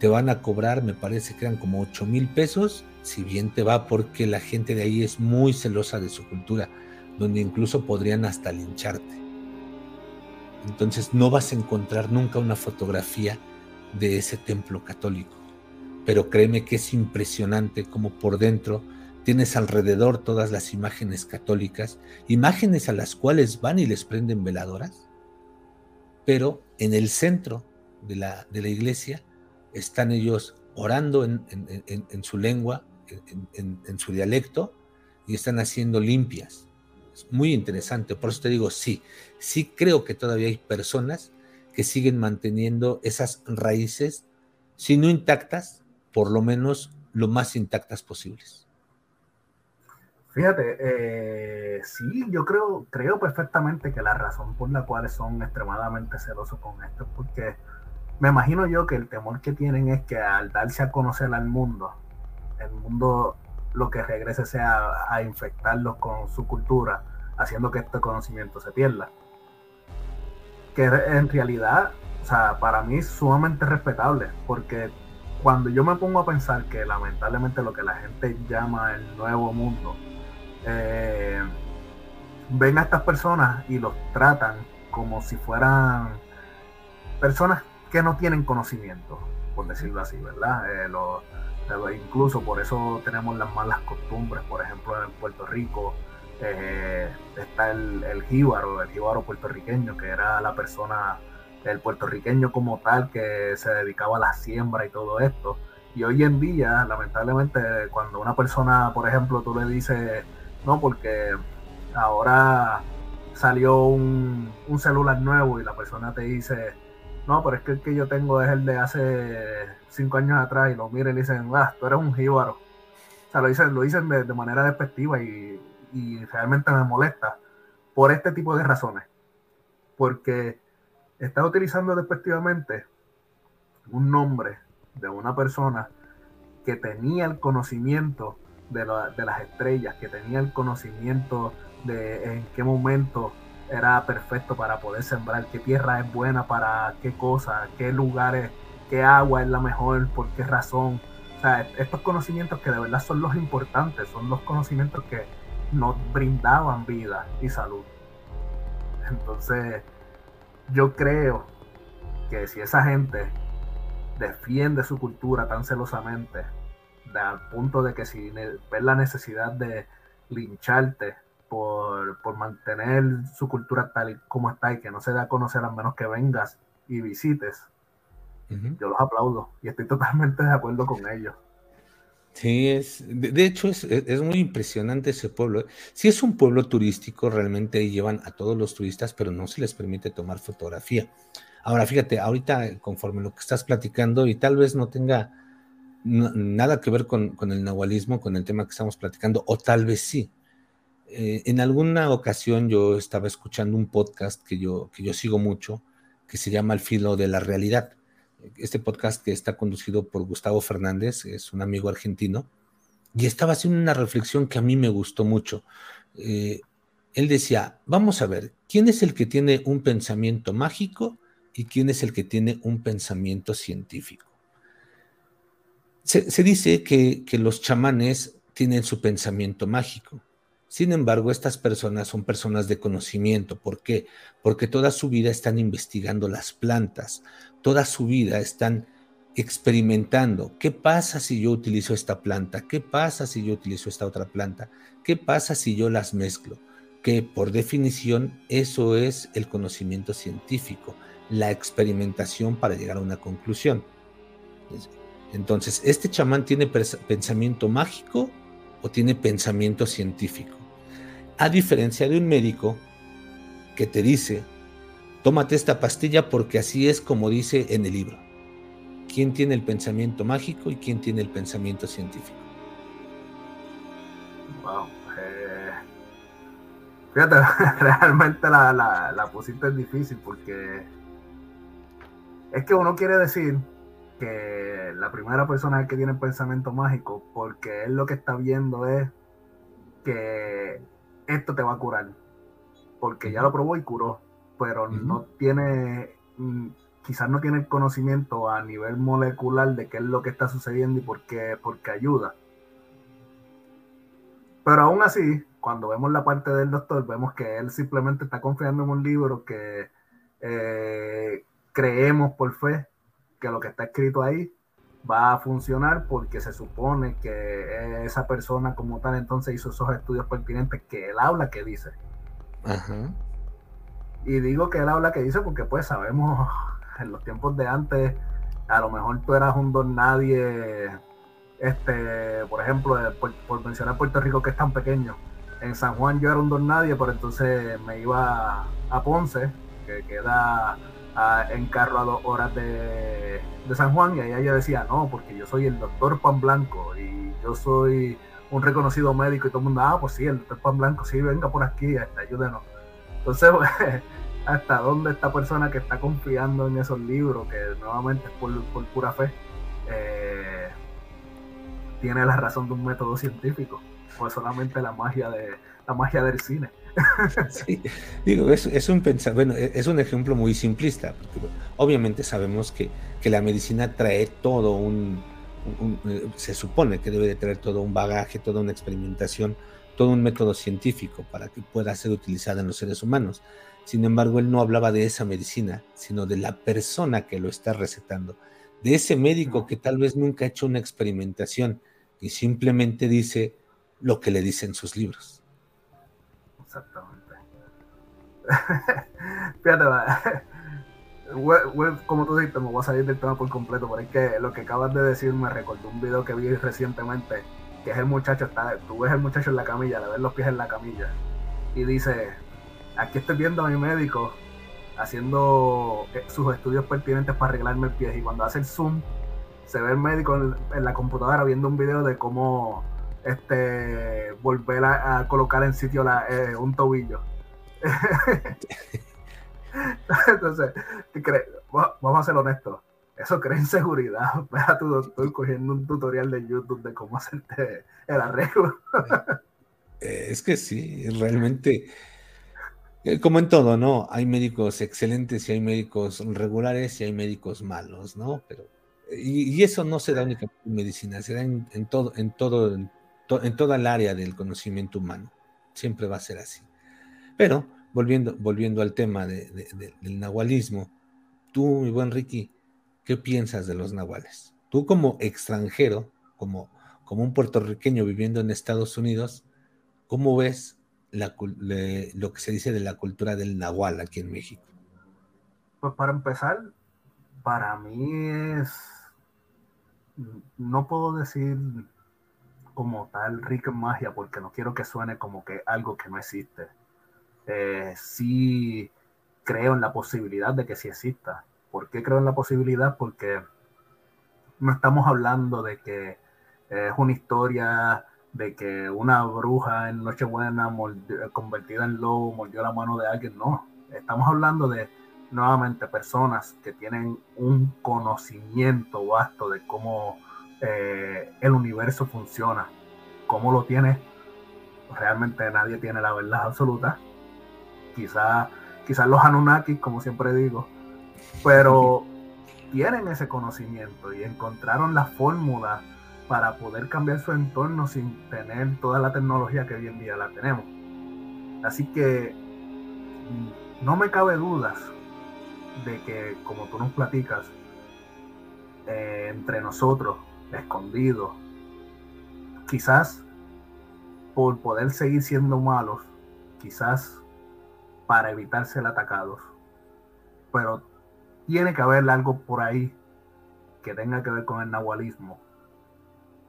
te van a cobrar, me parece que eran como 8 mil pesos, si bien te va porque la gente de ahí es muy celosa de su cultura, donde incluso podrían hasta lincharte. Entonces no vas a encontrar nunca una fotografía de ese templo católico. Pero créeme que es impresionante como por dentro tienes alrededor todas las imágenes católicas, imágenes a las cuales van y les prenden veladoras, pero en el centro de la, de la iglesia están ellos orando en, su lengua, en, su dialecto, y están haciendo limpias. Es muy interesante, por eso te digo, sí, sí creo que todavía hay personas que siguen manteniendo esas raíces, si no intactas, por lo menos lo más intactas posibles. Fíjate, eh, sí, yo creo, creo perfectamente que la razón por la cual son extremadamente celosos con esto es porque me imagino yo que el temor que tienen es que al darse a conocer al mundo, el mundo lo que regrese sea a infectarlos con su cultura, haciendo que este conocimiento se pierda. Que en realidad, o sea, para mí es sumamente respetable, porque cuando yo me pongo a pensar que lamentablemente lo que la gente llama el nuevo mundo, eh, ven a estas personas y los tratan como si fueran personas que no tienen conocimiento, por decirlo así, ¿verdad? Eh, incluso por eso tenemos las malas costumbres, por ejemplo en Puerto Rico eh, está el, el jíbaro, el jíbaro puertorriqueño, que era la persona, el puertorriqueño como tal, que se dedicaba a la siembra y todo esto. Y hoy en día, lamentablemente, cuando una persona, por ejemplo, tú le dices, no, porque ahora salió un, un celular nuevo y la persona te dice, no, pero es que el que yo tengo es el de hace cinco años atrás y lo miren y dicen, ah, tú eres un jíbaro. O sea, lo dicen, lo dicen de, manera despectiva y, realmente me molesta por este tipo de razones. Porque está utilizando despectivamente un nombre de una persona que tenía el conocimiento de, de, las estrellas, que tenía el conocimiento de en qué momento era perfecto para poder sembrar, qué tierra es buena para qué cosa, qué lugares, qué agua es la mejor, por qué razón. Estos conocimientos que de verdad son los importantes, son los conocimientos que nos brindaban vida y salud. Entonces, yo creo que si esa gente defiende su cultura tan celosamente, al punto de que si ves la necesidad de lincharte por, mantener su cultura tal y como está y que no se da a conocer a menos que vengas y visites, yo los aplaudo y estoy totalmente de acuerdo con ellos. Sí, es, de, hecho es, es, muy impresionante ese pueblo. Sí es un pueblo turístico, realmente llevan a todos los turistas, pero no se les permite tomar fotografía. Ahora, fíjate, ahorita conforme lo que estás platicando y tal vez no tenga nada que ver con, con, el nahualismo, con el tema que estamos platicando, o tal vez sí, eh, en alguna ocasión yo estaba escuchando un podcast que yo, que yo sigo mucho, que se llama El filo de la realidad. Este podcast que está conducido por Gustavo Fernández, es un amigo argentino, y estaba haciendo una reflexión que a mí me gustó mucho. Eh, él decía, vamos a ver, ¿quién es el que tiene un pensamiento mágico y quién es el que tiene un pensamiento científico? Se, dice que, que los chamanes tienen su pensamiento mágico, sin embargo, estas personas son personas de conocimiento. ¿Por qué? Porque toda su vida están investigando las plantas, toda su vida están experimentando. ¿Qué pasa si yo utilizo esta planta? ¿Qué pasa si yo utilizo esta otra planta? ¿Qué pasa si yo las mezclo? Que por definición eso es el conocimiento científico, la experimentación para llegar a una conclusión. Entonces, ¿este chamán tiene pensamiento mágico o tiene pensamiento científico? A diferencia de un médico que te dice, tómate esta pastilla porque así es como dice en el libro. ¿Quién tiene el pensamiento mágico y quién tiene el pensamiento científico? Wow. Eh, fíjate, realmente la, la, la es difícil porque es que uno quiere decir que la primera persona que tiene el pensamiento mágico, porque él lo que está viendo es que esto te va a curar. Porque ya lo probó y curó, pero no tiene, mm, quizás no tiene el conocimiento a nivel molecular de qué es lo que está sucediendo y por qué, ayuda. Pero aún así, cuando vemos la parte del doctor, vemos que él simplemente está confiando en un libro que eh, creemos por fe que lo que está escrito ahí va a funcionar porque se supone que esa persona como tal entonces hizo esos estudios pertinentes que él habla que dice. Y digo que él habla que dice porque pues sabemos en los tiempos de antes, a lo mejor tú eras un don nadie, este, por ejemplo, por, mencionar Puerto Rico que es tan pequeño. En San Juan yo era un don nadie, pero entonces me iba a Ponce, que queda en carro a dos horas de, San Juan y ahí ella decía, no, porque yo soy el doctor Pan Blanco y yo soy un reconocido médico y todo el mundo, ah, pues sí, el doctor Pan Blanco, sí, venga por aquí, este, ayúdenos. Entonces, hasta dónde esta persona que está confiando en esos libros, que nuevamente es por, pura fe, eh, tiene la razón de un método científico, pues solamente la magia de la magia del cine. Sí, digo, es, un bueno, e, es un ejemplo muy simplista, porque obviamente sabemos que, la medicina trae todo un, eh, se supone que debe de traer todo un bagaje, toda una experimentación, todo un método científico para que pueda ser utilizada en los seres humanos. Sin embargo, él no hablaba de esa medicina, sino de la persona que lo está recetando, de ese médico que tal vez nunca ha hecho una experimentación y simplemente dice lo que le dicen sus libros. Exactamente. Fíjate, como tú dices, me voy a salir del tema por completo, pero es que lo que acabas de decir me recordó un video que vi recientemente, que es el muchacho, está, tú ves el muchacho en la camilla, le ves los pies en la camilla, y dice, aquí estoy viendo a mi médico haciendo eh, sus estudios pertinentes para arreglarme el pie, y cuando hace el zoom, se ve el médico en, la computadora viendo un video de cómo este volver a, colocar en sitio eh, un tobillo. Entonces, vamos a ser honestos. Eso crea inseguridad. Espera tu doctor cogiendo un tutorial de YouTube de cómo hacerte el arreglo. Eh, es que sí, realmente, eh, como en todo, ¿no? Hay médicos excelentes y hay médicos regulares y hay médicos malos, ¿no? Pero, y, eso no se da únicamente en medicina, se da en, todo, en todo, en toda el área del conocimiento humano. Siempre va a ser así. Pero volviendo, volviendo al tema del nahualismo, tú, mi buen Ricky, ¿qué piensas de los nahuales? Tú como extranjero, como, como un puertorriqueño viviendo en Estados Unidos, ¿cómo ves lo que se dice de la cultura del nahual aquí en México? Pues para empezar, para mí es, no puedo decir como tal rica magia porque no quiero que suene como que algo que no existe eh, sí creo en la posibilidad de que sí exista. ¿Por qué creo en la posibilidad? Porque no estamos hablando de que es una historia de que una bruja en Nochebuena convertida en lobo mordió la mano de alguien. No, estamos hablando de nuevamente personas que tienen un conocimiento vasto de cómo eh, el universo funciona, cómo lo tiene. Realmente nadie tiene la verdad absoluta, quizás quizás los Anunnaki, como siempre digo, pero tienen ese conocimiento y encontraron la fórmula para poder cambiar su entorno sin tener toda la tecnología que hoy en día la tenemos. Así que mm, no me cabe dudas de que, como tú nos platicas, eh, entre nosotros, escondidos, quizás por poder seguir siendo malos, quizás para evitar ser atacados. Pero tiene que haber algo por ahí que tenga que ver con el nahualismo,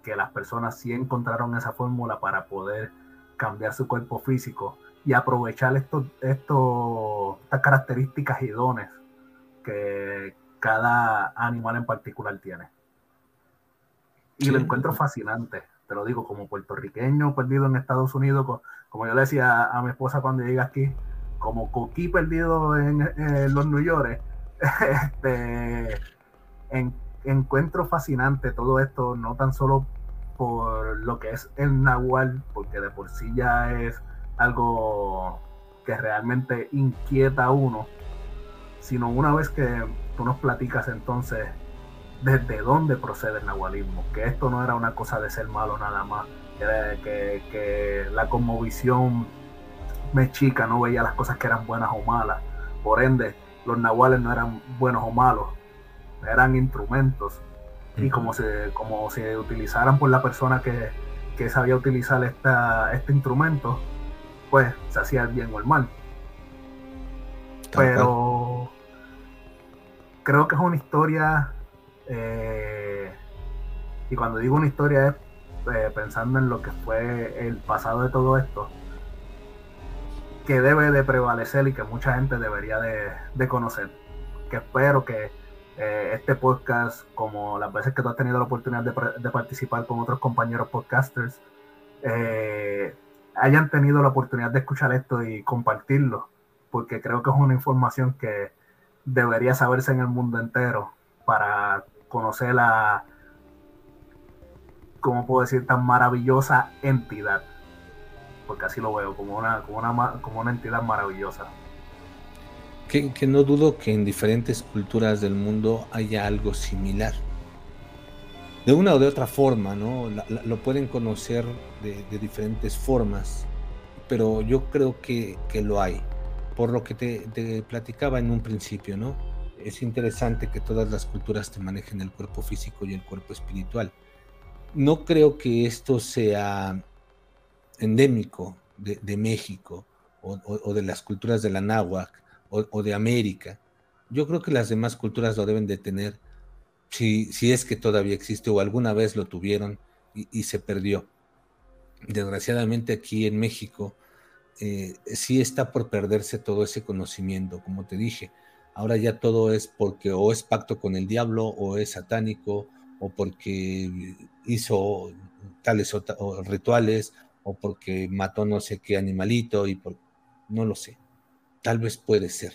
que las personas sí encontraron esa fórmula para poder cambiar su cuerpo físico y aprovechar estos, estos, estas características y dones que cada animal en particular tiene. Y lo encuentro fascinante, te lo digo, como puertorriqueño perdido en Estados Unidos, como yo le decía a mi esposa cuando llega aquí, como Coquí perdido en, los New York, este, encuentro fascinante todo esto, no tan solo por lo que es el Nahual, porque de por sí ya es algo que realmente inquieta a uno, sino una vez que tú nos platicas entonces desde dónde procede el nahualismo, que esto no era una cosa de ser malo nada más, que, que la conmovisión mexica no veía las cosas que eran buenas o malas. Por ende, los nahuales no eran buenos o malos, eran instrumentos. Y como se, como se utilizaran por la persona que, que sabía utilizar esta, este instrumento, pues se hacía el bien o el mal. Pero creo que es una historia, eh, y cuando digo una historia es eh, pensando en lo que fue el pasado de todo esto, que debe de prevalecer y que mucha gente debería de, conocer. Que espero que eh, este podcast, como las veces que tú has tenido la oportunidad de, participar con otros compañeros podcasters, hayan tenido la oportunidad de escuchar esto y compartirlo, porque creo que es una información que debería saberse en el mundo entero para conocer la, ¿cómo puedo decir?, tan maravillosa entidad porque así lo veo, como una, como una, como una entidad maravillosa. Que, no dudo que en diferentes culturas del mundo haya algo similar. De una o de otra forma, ¿no? lo pueden conocer de, diferentes formas, pero yo creo que, lo hay. Por lo que te, platicaba en un principio, ¿no? Es interesante que todas las culturas te manejen el cuerpo físico y el cuerpo espiritual. No creo que esto sea endémico de, México o, de las culturas de la náhuatl o, de América. Yo creo que las demás culturas lo deben de tener, si, si es que todavía existe o alguna vez lo tuvieron y, se perdió. Desgraciadamente aquí en México eh, sí está por perderse todo ese conocimiento, como te dije. Ahora ya todo es porque o es pacto con el diablo o es satánico o porque hizo tales rituales o porque mató no sé qué animalito y por, no lo sé. Tal vez puede ser.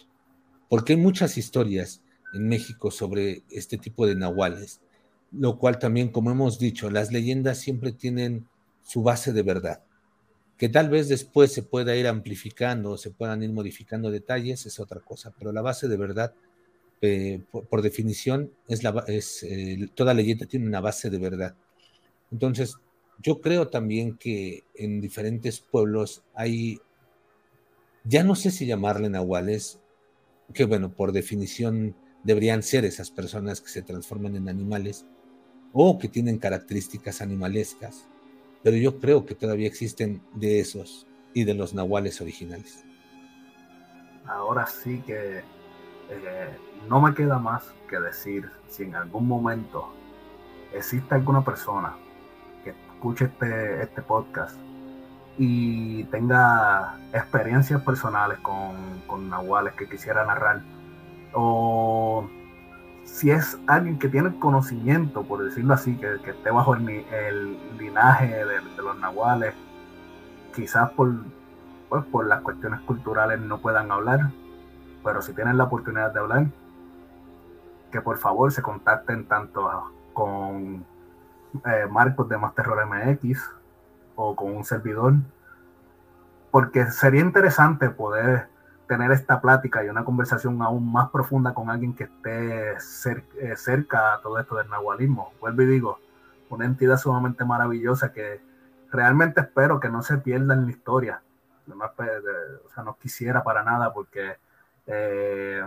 Porque hay muchas historias en México sobre este tipo de nahuales, lo cual también, como hemos dicho, las leyendas siempre tienen su base de verdad. Que tal vez después se pueda ir amplificando o se puedan ir modificando detalles es otra cosa, pero la base de verdad, eh, por, definición, es la, es, eh, toda leyenda tiene una base de verdad. Entonces, yo creo también que en diferentes pueblos hay, ya no sé si llamarle nahuales, que bueno, por definición deberían ser esas personas que se transforman en animales o que tienen características animalescas, pero yo creo que todavía existen de esos y de los nahuales originales. Ahora sí que eh, no me queda más que decir si en algún momento existe alguna persona que escuche este, este podcast y tenga experiencias personales con, con nahuales que quisiera narrar o si es alguien que tiene conocimiento, por decirlo así, que, esté bajo el, linaje de, los nahuales, quizás por, pues, por las cuestiones culturales no puedan hablar, pero si tienen la oportunidad de hablar, que por favor se contacten tanto con eh, Marcos de Más Terror MX o con un servidor, porque sería interesante poder tener esta plática y una conversación aún más profunda con alguien que esté eh, cerca a todo esto del nahualismo. Vuelvo y digo, una entidad sumamente maravillosa que realmente espero que no se pierda en la historia. No, o sea, no quisiera para nada porque eh,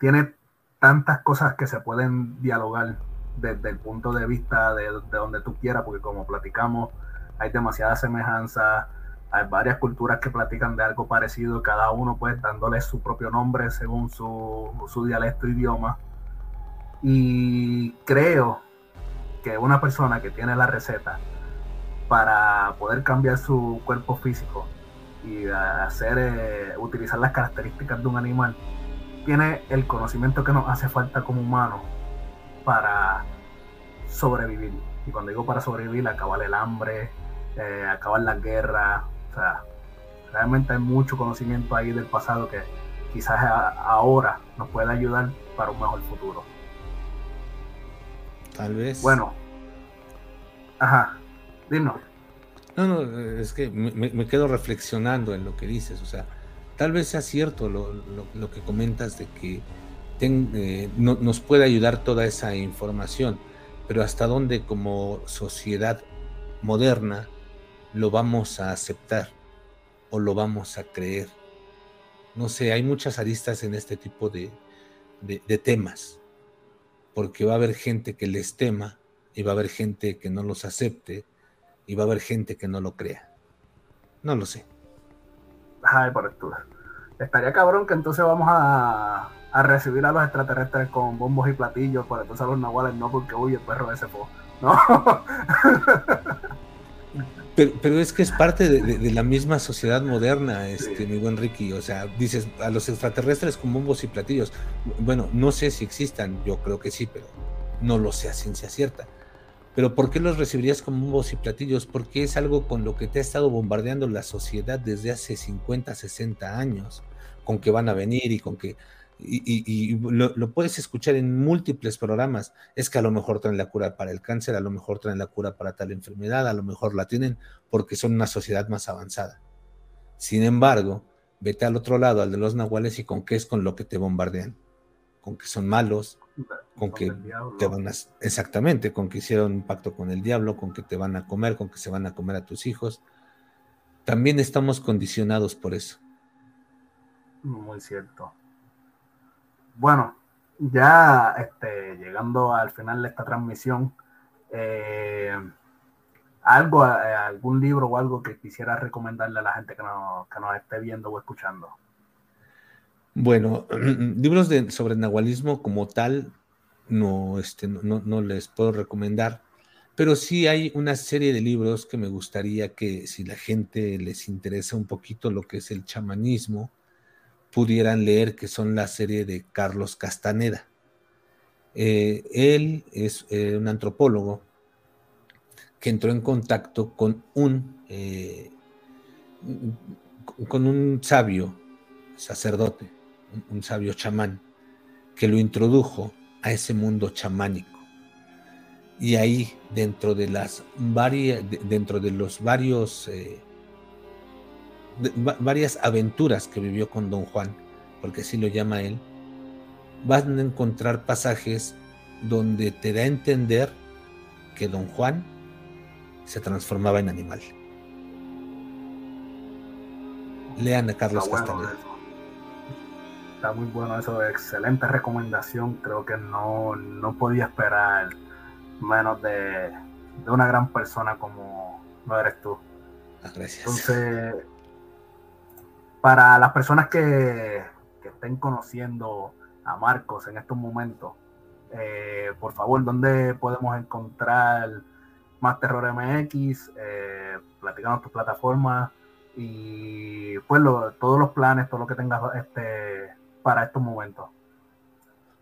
tiene tantas cosas que se pueden dialogar desde el punto de vista de, de donde tú quieras, porque como platicamos, hay demasiadas semejanzas hay varias culturas que platican de algo parecido, cada uno pues dándole su propio nombre según su, su dialecto idioma. Y creo que una persona que tiene la receta para poder cambiar su cuerpo físico y hacer eh, utilizar las características de un animal tiene el conocimiento que nos hace falta como humanos para sobrevivir y cuando digo para sobrevivir acabar el hambre eh, acabar la guerra realmente hay mucho conocimiento ahí del pasado que quizás ahora nos pueda ayudar para un mejor futuro. Tal vez. Bueno. Ajá. Dinos. No, no, es que me, quedo reflexionando en lo que dices. O sea, tal vez sea cierto lo, que comentas de que eh, nos puede ayudar toda esa información, pero hasta dónde como sociedad moderna lo vamos a aceptar o lo vamos a creer. No sé, hay muchas aristas en este tipo de, temas, porque va a haber gente que les tema y va a haber gente que no los acepte y va a haber gente que no lo crea. No lo sé. Ay, por Estaría cabrón que entonces vamos a, a, recibir a los extraterrestres con bombos y platillos, por entonces a los nahuales no, porque uy, el perro ese fue. No. Pero, es que es parte de, la misma sociedad moderna, este, mi buen Ricky. O sea, dices a los extraterrestres con bombos y platillos. Bueno, no sé si existan, yo creo que sí, pero no lo sé a ciencia cierta. Pero ¿por qué los recibirías con bombos y platillos? Porque es algo con lo que te ha estado bombardeando la sociedad desde hace 50, 60 años, con que van a venir y con que y, lo, puedes escuchar en múltiples programas, es que a lo mejor traen la cura para el cáncer, a lo mejor traen la cura para tal enfermedad, a lo mejor la tienen porque son una sociedad más avanzada. Sin embargo, vete al otro lado, al de los nahuales, y con qué es con lo que te bombardean. Con que son malos, con, que te van a... Exactamente, con que hicieron un pacto con el diablo, con que te van a comer, con que se van a comer a tus hijos. También estamos condicionados por eso. Muy cierto bueno, ya este, llegando al final de esta transmisión, eh, algo, eh, algún libro o algo que quisiera recomendarle a la gente que nos, que nos esté viendo o escuchando. Bueno, libros de, sobre nahualismo como tal, no, este, no, no, les puedo recomendar, pero sí hay una serie de libros que me gustaría que si la gente les interesa un poquito lo que es el chamanismo, pudieran leer, que son la serie de Carlos Castaneda. Eh, él es eh, un antropólogo que entró en contacto con un, eh, con un sabio sacerdote, un, sabio chamán, que lo introdujo a ese mundo chamánico. Y ahí, dentro de las varias, dentro de los varios, varias aventuras que vivió con Don Juan, porque así lo llama él, van a encontrar pasajes donde te da a entender que don Juan se transformaba en animal. Lean a Carlos Está Castaneda. Está muy bueno eso, excelente recomendación. Creo que no, no podía esperar menos de, de, una gran persona como no eres tú. Ah, gracias. Entonces, para las personas que, que estén conociendo a Marcos en estos momentos, eh, por favor, ¿dónde podemos encontrar más Terror MX? Eh, platicamos tu plataforma y pues todos los planes, todo lo que tengas este, para estos momentos.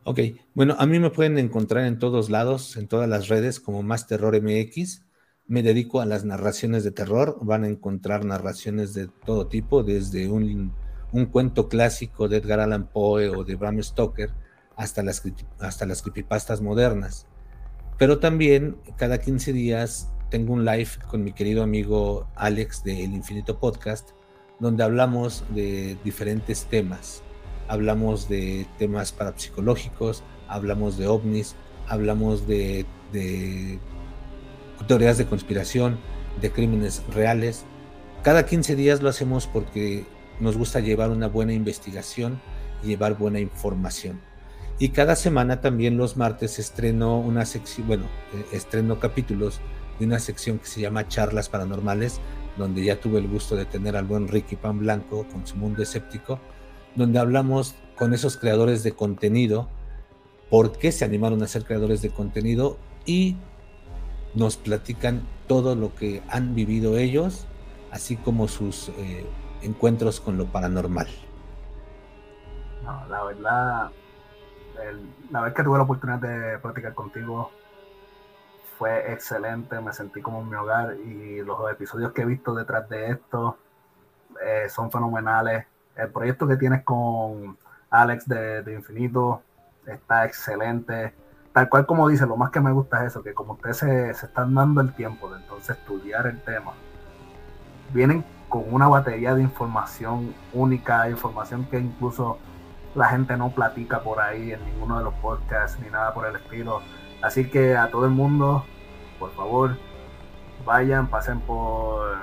Ok, bueno, a mí me pueden encontrar en todos lados, en todas las redes como Más Terror MX. Me dedico a las narraciones de terror. Van a encontrar narraciones de todo tipo, desde un un cuento clásico de Edgar Allan Poe o de Bram Stoker hasta las, hasta las creepypastas modernas. Pero también cada 15 días tengo un live con mi querido amigo Alex de El Infinito Podcast, donde hablamos de diferentes temas. Hablamos de temas parapsicológicos, hablamos de ovnis, hablamos de, de teorías de conspiración, de crímenes reales. Cada 15 días lo hacemos porque nos gusta llevar una buena investigación y llevar buena información. Y cada semana también los martes estreno una sección, bueno, eh, estreno capítulos de una sección que se llama Charlas Paranormales, donde ya tuve el gusto de tener al buen Ricky Pan Blanco con su mundo escéptico, donde hablamos con esos creadores de contenido, por qué se animaron a ser creadores de contenido y nos platican todo lo que han vivido ellos, así como sus eh, encuentros con lo paranormal? No, la verdad, la vez que tuve la oportunidad de platicar contigo fue excelente, me sentí como en mi hogar y los episodios que he visto detrás de esto eh, son fenomenales. El proyecto que tienes con Alex de, Infinito está excelente. Tal cual como dice, lo más que me gusta es eso, que como ustedes se, se están dando el tiempo de entonces estudiar el tema, vienen con una batería de información única, información que incluso la gente no platica por ahí en ninguno de los podcasts ni nada por el estilo. Así que a todo el mundo, por favor, vayan, pasen por,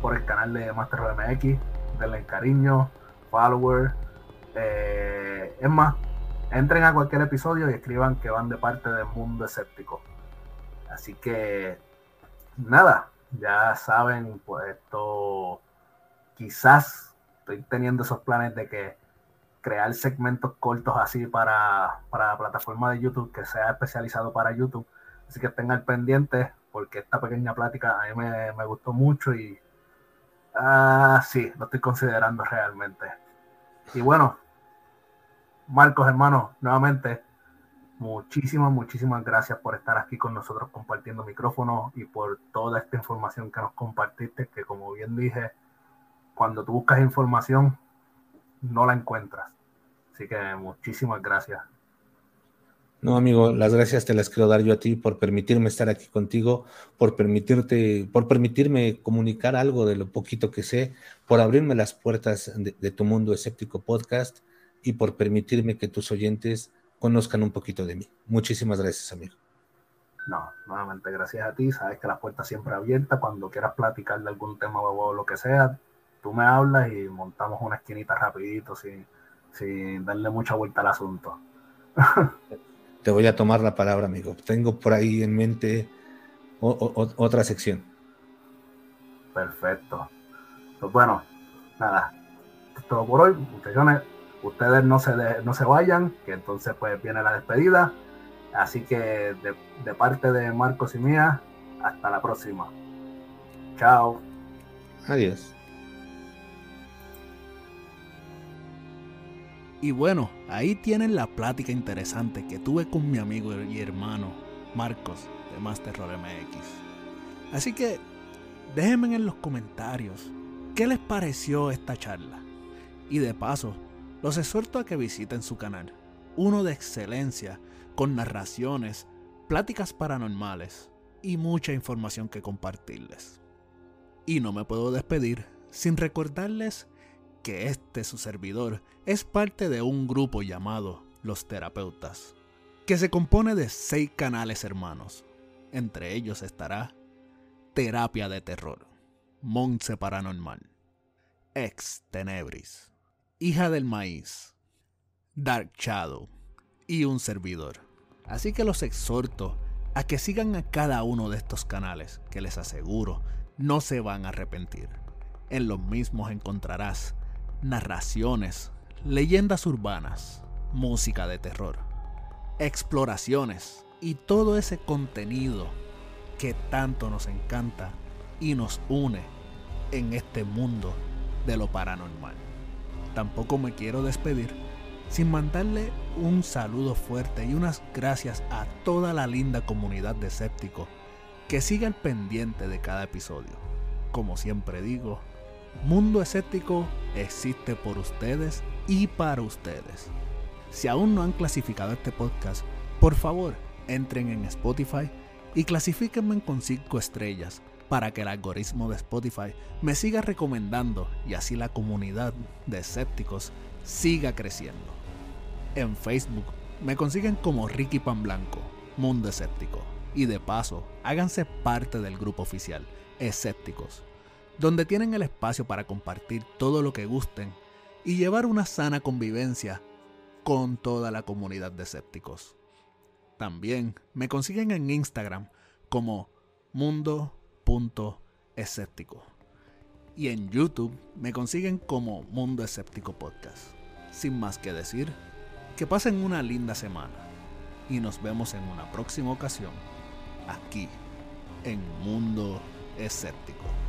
por el canal de Master MX, denle cariño, follower. Eh, es más, entren a cualquier episodio y escriban que van de parte del mundo escéptico. Así que, nada, ya saben, pues esto quizás estoy teniendo esos planes de que crear segmentos cortos así para, para la plataforma de YouTube que sea especializado para YouTube. Así que al pendiente porque esta pequeña plática a mí me, me gustó mucho y ah, sí, lo estoy considerando realmente. Y bueno, Marcos, hermano, nuevamente Muchísimas, muchísimas gracias por estar aquí con nosotros compartiendo micrófonos y por toda esta información que nos compartiste, que como bien dije, cuando tú buscas información, no la encuentras. Así que muchísimas gracias. No, amigo, las gracias te las quiero dar yo a ti por permitirme estar aquí contigo, por permitirte, por permitirme comunicar algo de lo poquito que sé, por abrirme las puertas de, de tu mundo escéptico podcast y por permitirme que tus oyentes conozcan un poquito de mí. Muchísimas gracias, amigo. No, nuevamente gracias a ti. Sabes que la puerta siempre abierta. Cuando quieras platicar de algún tema o lo que sea, tú me hablas y montamos una esquinita rapidito sin, sin darle mucha vuelta al asunto. Te voy a tomar la palabra, amigo. Tengo por ahí en mente otra sección. Perfecto. Pues bueno, nada. Todo por hoy, muchachones. Ustedes no se, no se vayan, que entonces pues viene la despedida. Así que de, de parte de Marcos y mía, hasta la próxima. Chao. Adiós. Y bueno, ahí tienen la plática interesante que tuve con mi amigo y hermano Marcos de Más Terror MX. Así que déjenme en los comentarios qué les pareció esta charla. Y de paso, los exhorto a que visiten su canal, uno de excelencia, con narraciones, pláticas paranormales y mucha información que compartirles. Y no me puedo despedir sin recordarles que este su servidor es parte de un grupo llamado Los Terapeutas, que se compone de seis canales hermanos. Entre ellos estará Terapia de Terror, Monse Paranormal, Ex Tenebris, Hija del Maíz, Dark Shadow y un servidor. Así que los exhorto a que sigan a cada uno de estos canales, que les aseguro no se van a arrepentir. En los mismos encontrarás narraciones, leyendas urbanas, música de terror, exploraciones y todo ese contenido que tanto nos encanta y nos une en este mundo de lo paranormal. Tampoco me quiero despedir sin mandarle un saludo fuerte y unas gracias a toda la linda comunidad de escépticos que siga el pendiente de cada episodio. Como siempre digo, Mundo Escéptico existe por ustedes y para ustedes. Si aún no han clasificado este podcast, por favor, entren en Spotify y clasifíquenme con 5 estrellas para que el algoritmo de Spotify me siga recomendando y así la comunidad de escépticos siga creciendo. En Facebook me consiguen como Ricky Pan Blanco, Mundo Escéptico. Y de paso, háganse parte del grupo oficial, Escépticos, donde tienen el espacio para compartir todo lo que gusten y llevar una sana convivencia con toda la comunidad de escépticos. También me consiguen en Instagram como mundo.escéptico. Y en YouTube me consiguen como Mundo Escéptico Podcast. Sin más que decir, que pasen una linda semana y nos vemos en una próxima ocasión aquí en Mundo Escéptico.